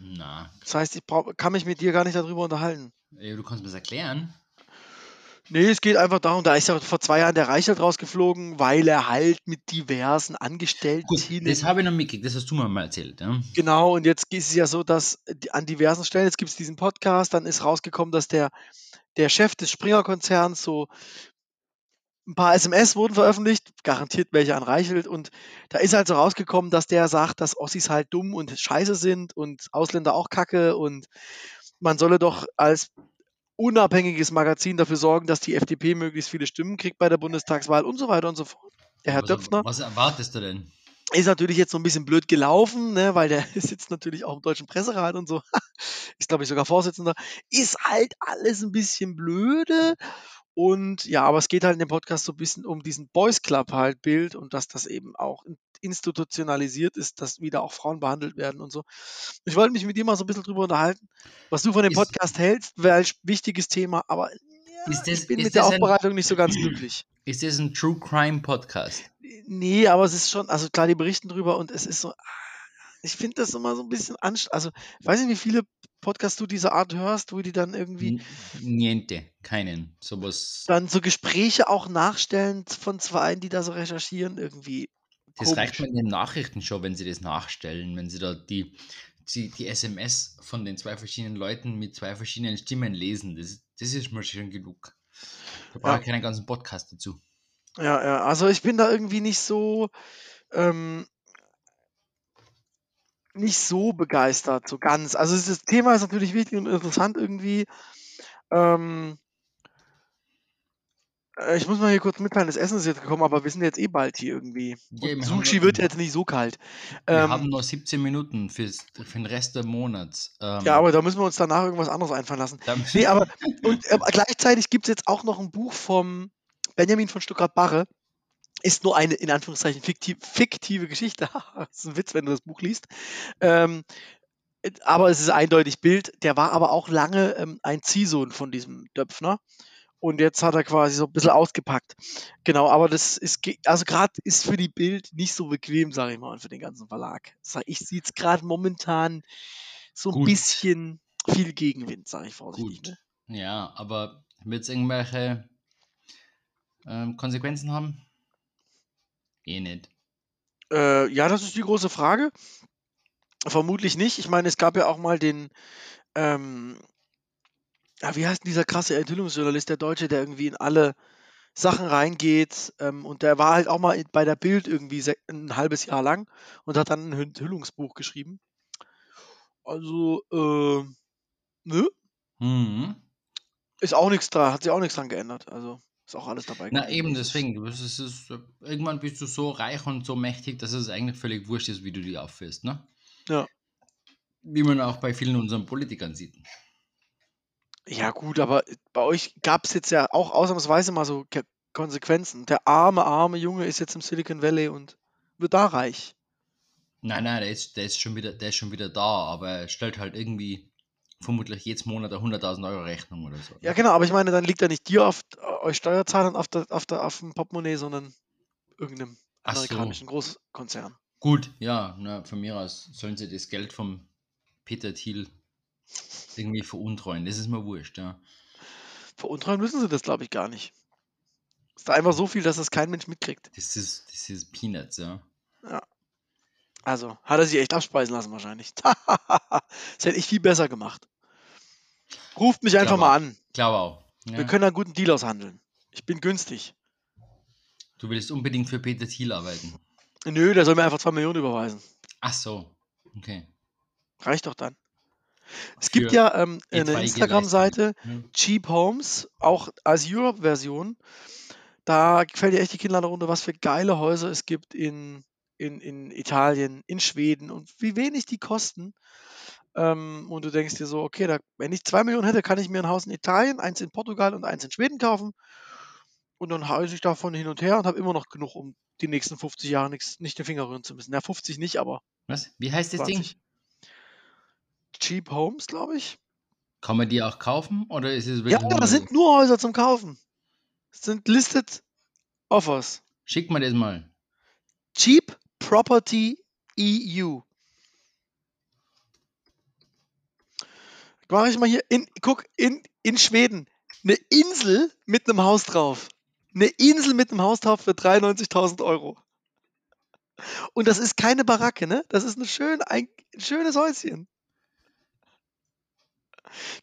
Na, Das heißt, ich brauch, kann mich mit dir gar nicht darüber unterhalten. du kannst mir das erklären. Nee, es geht einfach darum, da ist ja vor zwei Jahren der Reichelt rausgeflogen, weil er halt mit diversen Angestellten Gut, das habe ich noch mitgekriegt, das hast du mir mal erzählt. Ja? Genau, und jetzt ist es ja so, dass an diversen Stellen, jetzt gibt es diesen Podcast, dann ist rausgekommen, dass der, der Chef des Springer-Konzerns so ein paar SMS wurden veröffentlicht, garantiert welche an Reichelt, und da ist halt so rausgekommen, dass der sagt, dass Ossis halt dumm und scheiße sind und Ausländer auch kacke und man solle doch als unabhängiges Magazin dafür sorgen, dass die FDP möglichst viele Stimmen kriegt bei der Bundestagswahl und so weiter und so fort. Der Herr was, Döpfner Was erwartest du denn? ist natürlich jetzt so ein bisschen blöd gelaufen, ne, weil der sitzt natürlich auch im Deutschen Presserat und so. ist, glaube ich, sogar Vorsitzender. Ist halt alles ein bisschen blöde. Und ja, aber es geht halt in dem Podcast so ein bisschen um diesen Boys Club halt Bild und dass das eben auch in- institutionalisiert ist, dass wieder auch Frauen behandelt werden und so. Ich wollte mich mit dir mal so ein bisschen drüber unterhalten, was du von dem Ist- Podcast hältst, weil wichtiges Thema, aber ja, das- ich bin mit der das ein- Aufbereitung nicht so ganz glücklich. Ist das ein True Crime Podcast? Nee, aber es ist schon, also klar, die berichten drüber und es ist so, ah, ich finde das immer so ein bisschen anstrengend. Also, ich weiß nicht, wie viele Podcasts du dieser Art hörst, wo die dann irgendwie Niente, keinen. Sowas. dann so Gespräche auch nachstellen von zwei, die da so recherchieren, irgendwie. Das komisch. reicht mir in den Nachrichten schon, wenn sie das nachstellen, wenn sie da die, die, die SMS von den zwei verschiedenen Leuten mit zwei verschiedenen Stimmen lesen. Das, das ist mir schon genug. Da brauche Ja. ich keinen ganzen Podcast dazu. Ja, ja, also ich bin da irgendwie nicht so, ähm, nicht so begeistert, so ganz. Also das Thema ist natürlich wichtig und interessant irgendwie. Ähm, äh, ich muss mal hier kurz mitteilen, das Essen ist jetzt gekommen, aber wir sind jetzt eh bald hier irgendwie. Ja, wir Sushi wird jetzt nicht so kalt. Wir Ähm, haben noch 17 Minuten fürs, für den Rest des Monats. Ähm, ja, aber da müssen wir uns danach irgendwas anderes einfallen lassen. Nee, aber und äh, gleichzeitig gibt es jetzt auch noch ein Buch vom Benjamin von Stuttgart-Barre. Ist nur eine, in Anführungszeichen, fiktive, fiktive Geschichte. das ist ein Witz, wenn du das Buch liest. Ähm, äh, aber es ist eindeutig Bild. Der war aber auch lange ähm, ein Ziehsohn von diesem Döpfner. Und jetzt hat er quasi so ein bisschen ausgepackt. Genau, aber das ist, also gerade ist für die Bild nicht so bequem, sage ich mal, und für den ganzen Verlag. Ich sehe es gerade momentan so ein Gut. bisschen viel Gegenwind, sage ich vorsichtig. Gut. Ne? Ja, aber wird es irgendwelche ähm, Konsequenzen haben? Eh nicht. Äh, ja, das ist die große Frage. Vermutlich nicht. Ich meine, es gab ja auch mal den, ähm, ja, wie heißt denn dieser krasse Enthüllungsjournalist, der Deutsche, der irgendwie in alle Sachen reingeht. Ähm, und der war halt auch mal bei der Bild irgendwie ein halbes Jahr lang und hat dann ein Enthüllungsbuch geschrieben. Also, äh, nö, Mhm. ist auch nichts da, hat sich auch nichts dran geändert. Also, ist auch alles dabei. Na eben deswegen. Ist, irgendwann bist du so reich und so mächtig, dass es eigentlich völlig wurscht ist, wie du dich aufführst. Ne? Ja. Wie man auch bei vielen unseren Politikern sieht. Ja, gut, aber bei euch gab es jetzt ja auch ausnahmsweise mal so Ke Konsequenzen. Der arme, arme Junge ist jetzt im Silicon Valley und wird da reich. Nein, nein, der ist, der ist, schon, wieder, der ist schon wieder da, aber er stellt halt irgendwie vermutlich jedes Monat eine 100.000 Euro Rechnung oder so. Ja, genau, aber ich meine, dann liegt er nicht dir auf euch Steuerzahlern auf, der, auf, der, auf dem Portemonnaie, sondern irgendeinem Ach so. amerikanischen Großkonzern. Gut, ja, na, von mir aus sollen sie das Geld vom Peter Thiel irgendwie veruntreuen. Das ist mir wurscht, ja. Veruntreuen müssen sie das, glaube ich, gar nicht. Ist da einfach so viel, dass das kein Mensch mitkriegt. Das ist, das ist Peanuts, ja. Also, hat er sich echt abspeisen lassen wahrscheinlich. das hätte ich viel besser gemacht. Ruft mich einfach mal an. Glaube auch. Ja. Wir können einen guten Deal aushandeln. Ich bin günstig. Du willst unbedingt für Peter Thiel arbeiten. Nö, der soll mir einfach 2 Millionen überweisen. Ach so, okay. Reicht doch dann. Es gibt ja ähm, eine Instagram-Seite, Ja. Cheap Homes, auch als Europe-Version. Da fällt dir echt die Kinnlade runter, was für geile Häuser es gibt in, in, in Italien, in Schweden und wie wenig die kosten. Ähm, und du denkst dir so, okay, da, wenn ich 2 Millionen hätte, kann ich mir ein Haus in Italien, eins in Portugal und eins in Schweden kaufen. Und dann haue ich davon hin und her und habe immer noch genug, um die nächsten 50 Jahre nix, nicht den Finger rühren zu müssen. Ja, 50 nicht, aber Was? Wie heißt das 20. Ding? Cheap Homes, glaube ich. Kann man die auch kaufen oder ist es Ja, da sind nur Häuser zum Kaufen. Es sind listed Offers. Schick mir das mal. Cheap Property EU. Mache ich mal hier in, guck, in, in Schweden. Eine Insel mit einem Haus drauf. Eine Insel mit einem Haus drauf für 93.000 Euro. Und das ist keine Baracke, ne? Das ist ein, schön, ein, ein schönes Häuschen.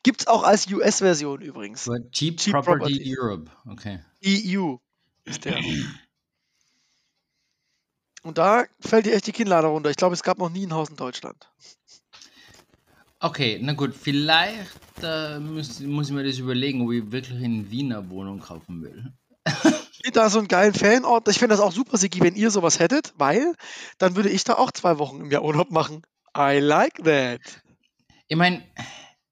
Gibt's auch als US-Version übrigens. Aber Cheap, Cheap Property, Property. Europe. Okay. EU ist der. Und da fällt dir echt die Kinnlade runter. Ich glaube, es gab noch nie ein Haus in Deutschland. Okay, na gut, vielleicht äh, muss, muss ich mir das überlegen, ob ich wirklich in Wiener Wohnung kaufen will. Ich da so einen geilen Fanort. Ich finde das auch super, Sigi, wenn ihr sowas hättet, weil dann würde ich da auch zwei Wochen im Jahr Urlaub machen. I like that. Ich meine,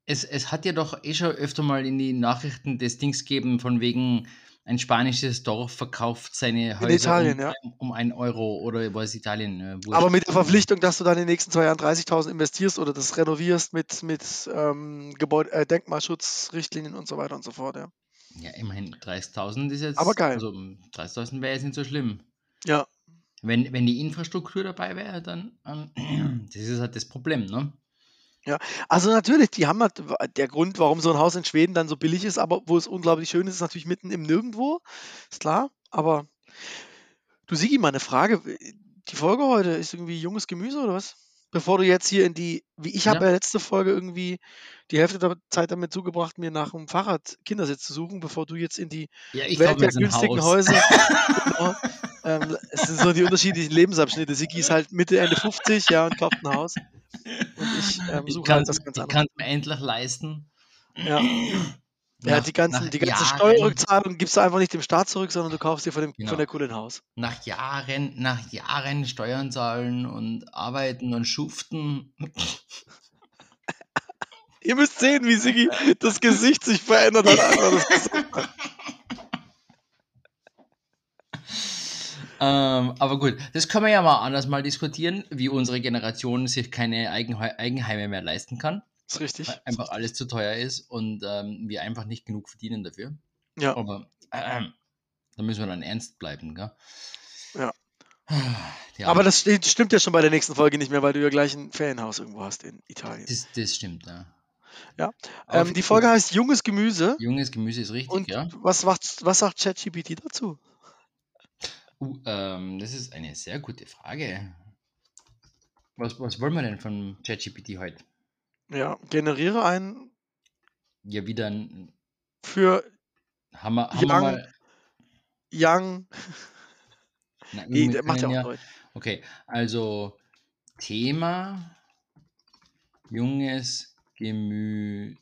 es, es hat ja doch eh schon öfter mal in die Nachrichten des Dings gegeben, von wegen ein spanisches Dorf verkauft seine Häuser Italien, um, ja. um ein Euro oder war es Italien? Aber mit der Verpflichtung, dass du dann in den nächsten zwei Jahren 30.000 investierst oder das renovierst mit, mit ähm, Gebäude, äh, Denkmalschutzrichtlinien und so weiter und so fort. Ja, ja, immerhin 30.000 ist jetzt. Aber geil. Also 30.000 wäre jetzt nicht so schlimm. ja. Wenn, wenn die Infrastruktur dabei wäre, dann. Ähm, das ist halt das Problem, ne? Also natürlich, die haben halt, der Grund, warum so ein Haus in Schweden dann so billig ist, aber wo es unglaublich schön ist, ist natürlich mitten im Nirgendwo. Ist klar, aber du Sigi, mal eine Frage. Die Folge heute ist irgendwie junges Gemüse oder was? Bevor du jetzt hier in die, wie ich habe Ja. ja letzte Folge irgendwie die Hälfte der Zeit damit zugebracht, mir nach einem Fahrrad Kindersitz zu suchen, bevor du jetzt in die Ja, ich Welt der günstigen Haus. Häuser. genau. ähm, es sind so die unterschiedlichen Lebensabschnitte. Sigi ist halt Mitte, Ende 50, ja, und kauft ein Haus. Und ich ähm, Ich suche kann halt das ganz ich andere. kann es mir endlich leisten. Ja. Ja, Nach- die ganzen, die ganze Jahren- Steuerrückzahlung gibst du einfach nicht dem Staat zurück, sondern du kaufst dir von, dem, Genau. von der Kohle ein Haus. Nach Jahren, nach Jahren Steuern zahlen und arbeiten und schuften. Ihr müsst sehen, wie Sigi das Gesicht sich verändert hat. Ähm, aber gut, das können wir ja mal anders mal diskutieren, wie unsere Generation sich keine Eigenhei Eigenheime mehr leisten kann, ist richtig. weil einfach alles zu teuer ist und ähm, wir einfach nicht genug verdienen dafür. Ja. Aber ähm, da müssen wir dann ernst bleiben, gell? Ja. Ja, Aber das steht, stimmt ja schon bei der nächsten Folge nicht mehr, weil du ja gleich ein Ferienhaus irgendwo hast in Italien. das, das stimmt, ja. Ja. Ähm, die Folge heißt Junges Gemüse. Junges Gemüse ist richtig, Und ja. was, macht, was sagt ChatGPT dazu? Uh, ähm, das ist eine sehr gute Frage. Was, was wollen wir denn von ChatGPT heute? Ja, generiere einen Ja, wieder ein. für Haben wir, haben wir Young- mal. Young. Nein, Nee, der macht ja auch Deutsch. Okay, also Thema junges Gemüse.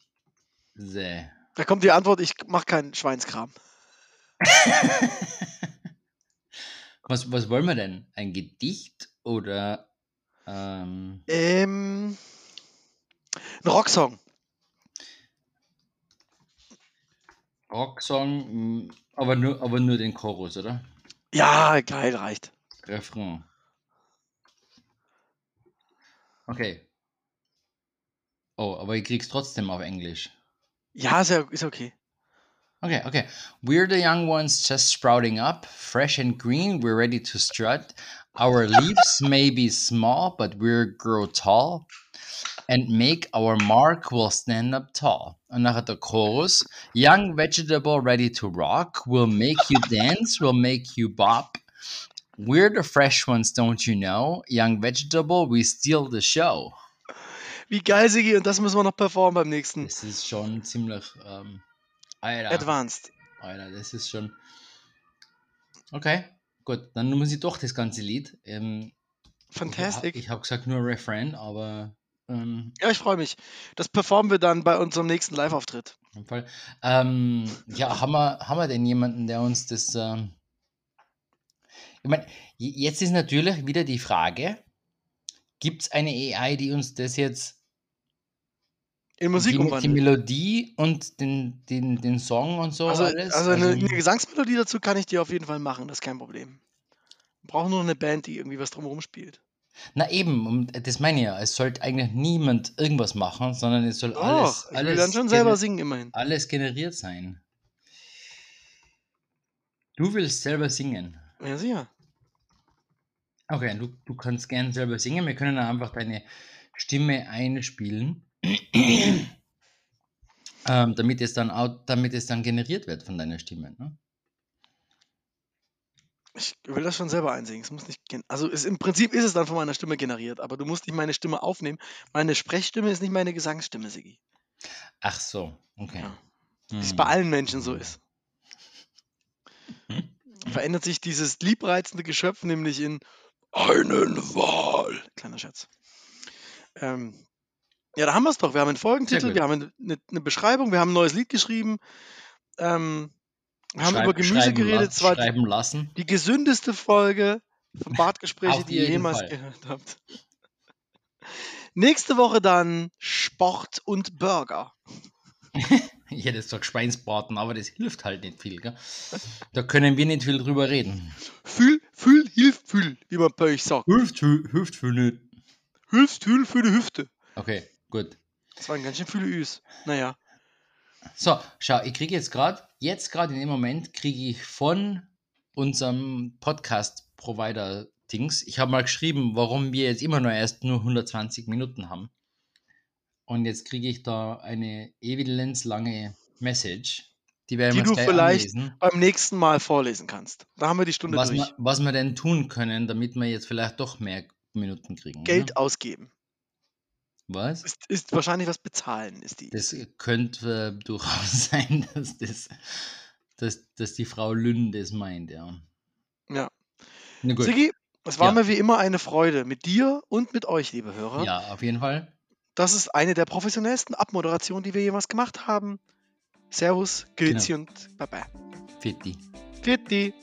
Da kommt die Antwort, ich mache keinen Schweinskram. Was, was wollen wir denn? Ein Gedicht oder ähm, Ähm, ein Rocksong. Rocksong, mm, aber nur, aber nur den Chorus, oder? Ja, geil, reicht. Refrain. Okay. Oh, aber ich krieg's trotzdem auf Englisch. Ja, ist, okay. Okay, okay. We're the young ones just sprouting up, fresh and green. We're ready to strut. Our leaves may be small, but we'll grow tall and make our mark. We'll stand up tall. Und nachher der Chorus. Young vegetable ready to rock. We'll make you dance. We'll make you bop. We're the fresh ones, don't you know? Young vegetable, we steal the show. Wie geil, Sigi, und das müssen wir noch performen beim nächsten. Das ist schon ziemlich. Ähm, Alter. Advanced. Alter, das ist schon. Okay, gut, dann muss ich doch das ganze Lied. Ähm, Fantastic. Ich, habe gesagt nur Refrain, aber ähm, Ja, ich freue mich. Das performen wir dann bei unserem nächsten Live-Auftritt. auf jeden Fall. Ähm, ja, haben wir, haben wir denn jemanden, der uns das. Ähm, ich meine, jetzt ist natürlich wieder die Frage: Gibt es eine AI, die uns das jetzt In Musik die, die umwandeln. Melodie und den, den, den Song und so Also, alles? also eine, eine Gesangsmelodie dazu kann ich dir auf jeden Fall machen, das ist kein Problem. Wir brauchen nur eine Band, die irgendwie was drumherum spielt. Na eben, und das meine ich ja. Es sollte eigentlich niemand irgendwas machen, sondern es soll alles, Doch, ich alles, will dann schon selber singen, immerhin. alles generiert sein. Du willst selber singen. Ja, sicher. Okay, du, du kannst gern selber singen. Wir können dann einfach deine Stimme einspielen, ähm, damit, es dann, au- damit es dann generiert wird von deiner Stimme. Ne? Ich will das schon selber einsingen. Es muss nicht also es, im Prinzip ist es dann von meiner Stimme generiert, aber du musst nicht meine Stimme aufnehmen. Meine Sprechstimme ist nicht meine Gesangsstimme, Sigi. Ach so, okay. Ja. Wie es Hm. bei allen Menschen so ist. Verändert sich dieses liebreizende Geschöpf nämlich in einen Wal. Kleiner Schatz. Ähm, ja, da haben wir es doch. Wir haben einen Folgentitel, wir haben eine, eine Beschreibung, wir haben ein neues Lied geschrieben. Ähm, wir haben Schreib- über Gemüse geredet. la- Es war die, die gesündeste Folge von Bartgespräche, die ihr jemals Fall. gehört habt. Nächste Woche dann Sport und Burger. Ich hätte jetzt gesagt Schweinsbraten, aber das hilft halt nicht viel. Gell? Da können wir nicht viel drüber reden. Fühl, fühl, hilft, fühl, wie man bei euch sagt. Hilft, hilft viel nicht. Hilft, fühl für die Hüfte. Okay, gut. Das waren ganz schön viele Üs. Naja. So, schau, ich kriege jetzt gerade, jetzt gerade in dem Moment, kriege ich von unserem Podcast-Provider-Dings, ich habe mal geschrieben, warum wir jetzt immer noch erst nur 120 Minuten haben. Und jetzt kriege ich da eine evidenzlange Message. Die Die du vielleicht anlesen. beim nächsten Mal vorlesen kannst. Da haben wir die Stunde Was durch. wir, was wir denn tun können, damit wir jetzt vielleicht doch mehr Minuten kriegen. Geld Ne? ausgeben. Was? Ist, ist wahrscheinlich was bezahlen, ist die. Das könnte äh, durchaus sein, dass, das, dass, dass die Frau Lynn das meint, ja. Ja. Na gut. Sigi, es war Ja. mir wie immer eine Freude mit dir und mit euch, liebe Hörer. Ja, auf jeden Fall. Das ist eine der professionellsten Abmoderationen, die wir jemals gemacht haben. Servus, Genau. Grüezi und Baba. Fitti. Vierte.